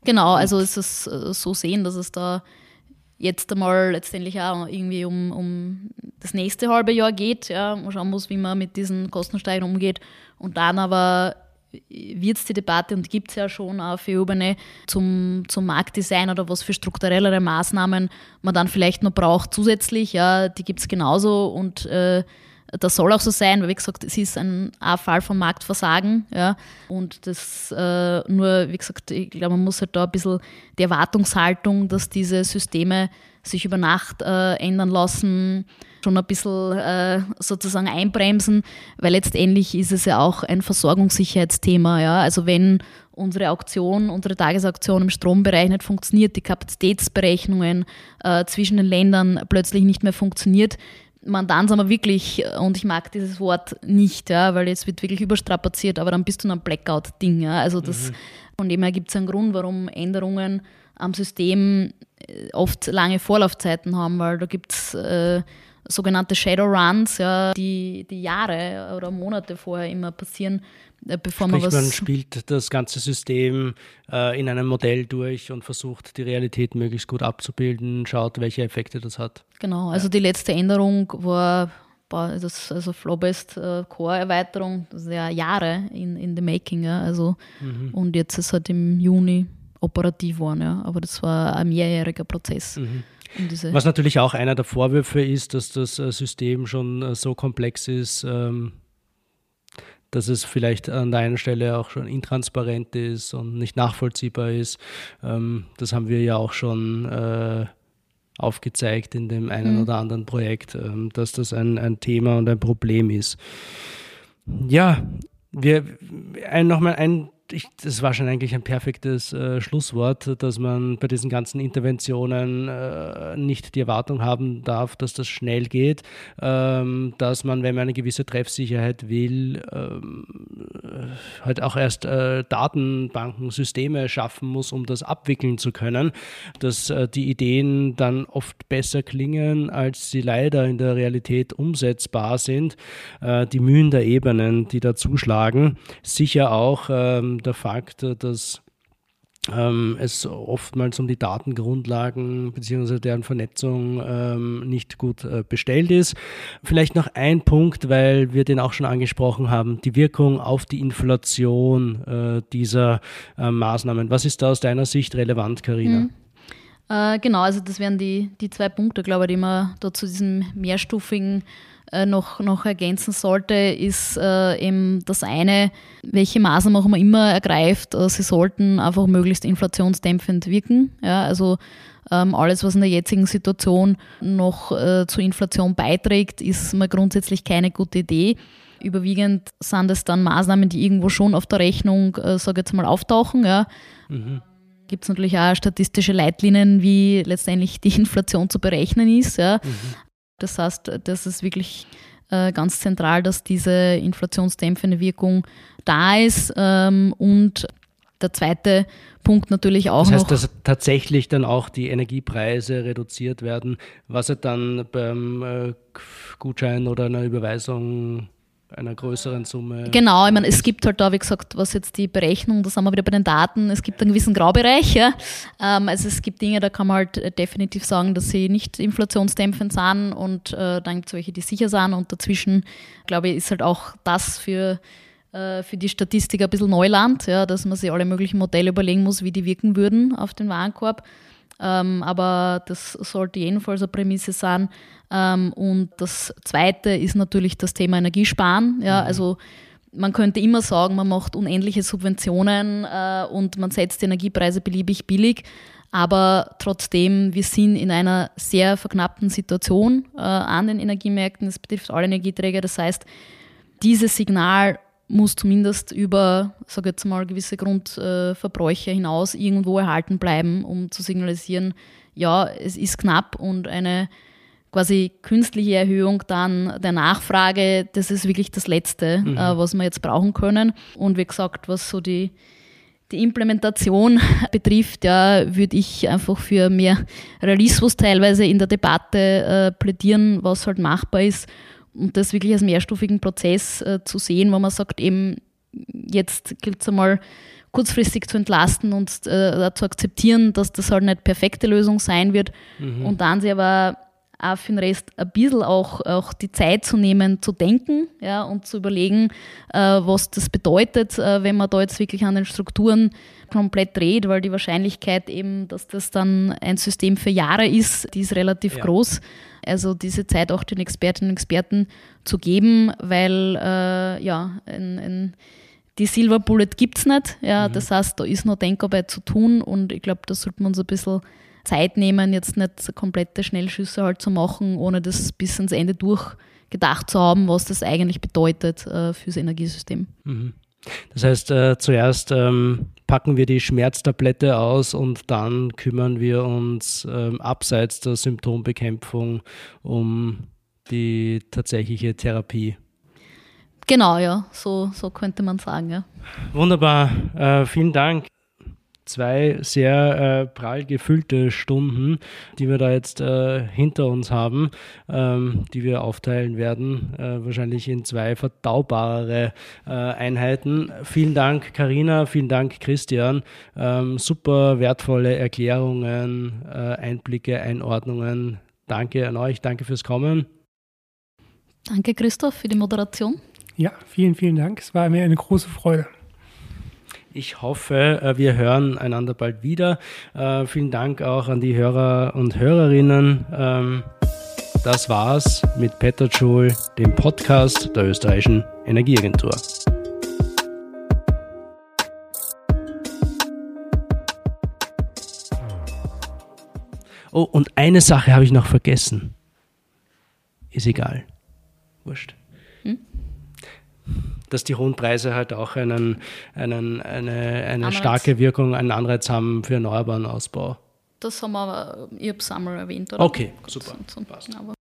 Genau, also ist es äh, so sehen, dass es da jetzt einmal letztendlich auch irgendwie um, um das nächste halbe Jahr geht. Ja, man schauen muss, wie man mit diesen Kostensteigern umgeht und dann aber wird es die Debatte und gibt es ja schon auf EU-Ebene zum, zum Marktdesign oder was für strukturellere Maßnahmen man dann vielleicht noch braucht zusätzlich. Ja, die gibt es genauso und äh, das soll auch so sein, weil wie gesagt, es ist ein, Fall von Marktversagen. Ja, und das äh, nur, wie gesagt, ich glaube, man muss halt da ein bisschen die Erwartungshaltung, dass diese Systeme sich über Nacht äh, ändern lassen, schon ein bisschen äh, sozusagen einbremsen, weil letztendlich ist es ja auch ein Versorgungssicherheitsthema. Ja? Also wenn unsere Auktion, unsere Tagesauktion im Strombereich nicht funktioniert, die Kapazitätsberechnungen äh, zwischen den Ländern plötzlich nicht mehr funktioniert, man dann sind wir wirklich, und ich mag dieses Wort nicht, ja, weil jetzt wird wirklich überstrapaziert, aber dann bist du in einem Blackout-Ding. Ja? Also das, mhm. von dem her gibt es einen Grund, warum Änderungen am System äh, oft lange Vorlaufzeiten haben, weil da gibt es äh, sogenannte Shadowruns, ja, die, die Jahre oder Monate vorher immer passieren, äh, bevor Sprich, man was. Man spielt das ganze System äh, in einem Modell durch und versucht, die Realität möglichst gut abzubilden, schaut, welche Effekte das hat. Genau, also ja. die letzte Änderung war das, also Flowbest äh, Core-Erweiterung, das ist ja Jahre in, in the making, ja, also mhm. und jetzt ist es halt im Juni operativ geworden, ja, aber das war ein mehrjähriger Prozess. Mhm. Was natürlich auch einer der Vorwürfe ist, dass das äh, System schon äh, so komplex ist, ähm, dass es vielleicht an der einen Stelle auch schon intransparent ist und nicht nachvollziehbar ist. Ähm, das haben wir ja auch schon äh, aufgezeigt in dem einen mhm. oder anderen Projekt, ähm, dass das ein, ein Thema und ein Problem ist. Ja, wir ein, nochmal ein ich, das war schon eigentlich ein perfektes äh, Schlusswort, dass man bei diesen ganzen Interventionen äh, nicht die Erwartung haben darf, dass das schnell geht, ähm, dass man, wenn man eine gewisse Treffsicherheit will, ähm, halt auch erst äh, Datenbanken, Systeme schaffen muss, um das abwickeln zu können, dass äh, die Ideen dann oft besser klingen, als sie leider in der Realität umsetzbar sind. Äh, die Mühen der Ebenen, die da zuschlagen, sicher auch ähm, der Fakt, dass ähm, es oftmals um die Datengrundlagen bzw. deren Vernetzung ähm, nicht gut äh, bestellt ist. Vielleicht noch ein Punkt, weil wir den auch schon angesprochen haben, die Wirkung auf die Inflation äh, dieser äh, Maßnahmen. Was ist da aus deiner Sicht relevant, Karina? Mhm. Äh, genau, also das wären die, die zwei Punkte, glaube ich, die man da zu diesem mehrstufigen äh, noch, noch ergänzen sollte, ist äh, eben das eine, welche Maßnahmen auch immer immer ergreift, äh, sie sollten einfach möglichst inflationsdämpfend wirken. Ja, also ähm, alles, was in der jetzigen Situation noch zur Inflation beiträgt, ist mal grundsätzlich keine gute Idee. Überwiegend sind es dann Maßnahmen, die irgendwo schon auf der Rechnung, sage ich jetzt mal, auftauchen. Ja. Mhm gibt es natürlich auch statistische Leitlinien, wie letztendlich die Inflation zu berechnen ist. Ja. Mhm. Das heißt, das ist wirklich äh, ganz zentral, dass diese inflationsdämpfende Wirkung da ist. Ähm, und der zweite Punkt natürlich auch. Das heißt, noch, dass tatsächlich dann auch die Energiepreise reduziert werden, was ja dann beim äh, Gutschein oder einer Überweisung einer größeren Summe. Genau, ich meine, es gibt halt da, wie gesagt, was jetzt die Berechnung, da sind wir wieder bei den Daten, es gibt einen gewissen Graubereich. Ja. Ähm, also es gibt Dinge, da kann man halt definitiv sagen, dass sie nicht inflationsdämpfend sind und äh, dann gibt es welche, die sicher sind und dazwischen, glaube ich, ist halt auch das für, äh, für die Statistik ein bisschen Neuland, ja, dass man sich alle möglichen Modelle überlegen muss, wie die wirken würden auf den Warenkorb. Ähm, aber das sollte jedenfalls eine Prämisse sein. Ähm, und das Zweite ist natürlich das Thema Energiesparen. Ja, mhm. also man könnte immer sagen, man macht unendliche Subventionen äh, und man setzt die Energiepreise beliebig billig. Aber trotzdem, wir sind in einer sehr verknappten Situation äh, an den Energiemärkten. Es betrifft alle Energieträger. Das heißt, dieses Signal muss zumindest über, sage jetzt mal, gewisse Grundverbräuche hinaus irgendwo erhalten bleiben, um zu signalisieren, ja, es ist knapp und eine quasi künstliche Erhöhung dann der Nachfrage, das ist wirklich das Letzte, mhm. äh, was wir jetzt brauchen können. Und wie gesagt, was so die, die Implementation betrifft, ja, würde ich einfach für mehr Realismus teilweise in der Debatte äh, plädieren, was halt machbar ist und das wirklich als mehrstufigen Prozess äh, zu sehen, wo man sagt, eben jetzt gilt es einmal kurzfristig zu entlasten und äh, zu akzeptieren, dass das halt nicht perfekte Lösung sein wird mhm. und dann sie aber auch für den Rest ein bisschen auch, auch die Zeit zu nehmen, zu denken ja, und zu überlegen, äh, was das bedeutet, äh, wenn man da jetzt wirklich an den Strukturen komplett dreht, weil die Wahrscheinlichkeit eben, dass das dann ein System für Jahre ist, die ist relativ ja. groß. Also diese Zeit auch den Expertinnen und Experten zu geben, weil äh, ja, ein, ein, die Silver Bullet gibt es nicht. Ja, mhm. Das heißt, da ist noch Denkarbeit zu tun und ich glaube, da sollten wir uns ein bisschen Zeit nehmen, jetzt nicht komplette Schnellschüsse halt zu machen, ohne das bis ans Ende durchgedacht zu haben, was das eigentlich bedeutet äh, fürs Energiesystem. Mhm. Das heißt, äh, zuerst ähm, packen wir die Schmerztablette aus und dann kümmern wir uns ähm, abseits der Symptombekämpfung um die tatsächliche Therapie. Genau, ja, so, so könnte man sagen. Ja. Wunderbar, äh, vielen Dank zwei sehr äh, prall gefüllte Stunden, die wir da jetzt äh, hinter uns haben, ähm, die wir aufteilen werden, äh, wahrscheinlich in zwei verdaubarere äh, Einheiten. Vielen Dank, Karina, vielen Dank, Christian. Ähm, super wertvolle Erklärungen, äh, Einblicke, Einordnungen. Danke an euch, danke fürs Kommen. Danke, Christoph, für die Moderation. Ja, vielen, vielen Dank. Es war mir eine große Freude. Ich hoffe, äh, wir hören einander bald wieder. Äh, vielen Dank auch an die Hörer und Hörerinnen. Ähm, das war's mit Petajoule, dem Podcast der österreichischen Energieagentur. Oh, und eine Sache habe ich noch vergessen. Ist egal. Wurscht dass die hohen Preise halt auch einen, einen, eine, eine starke Wirkung, einen Anreiz haben für erneuerbaren Ausbau. Das haben wir, ich habe es einmal erwähnt. Oder? Okay, super. Passt.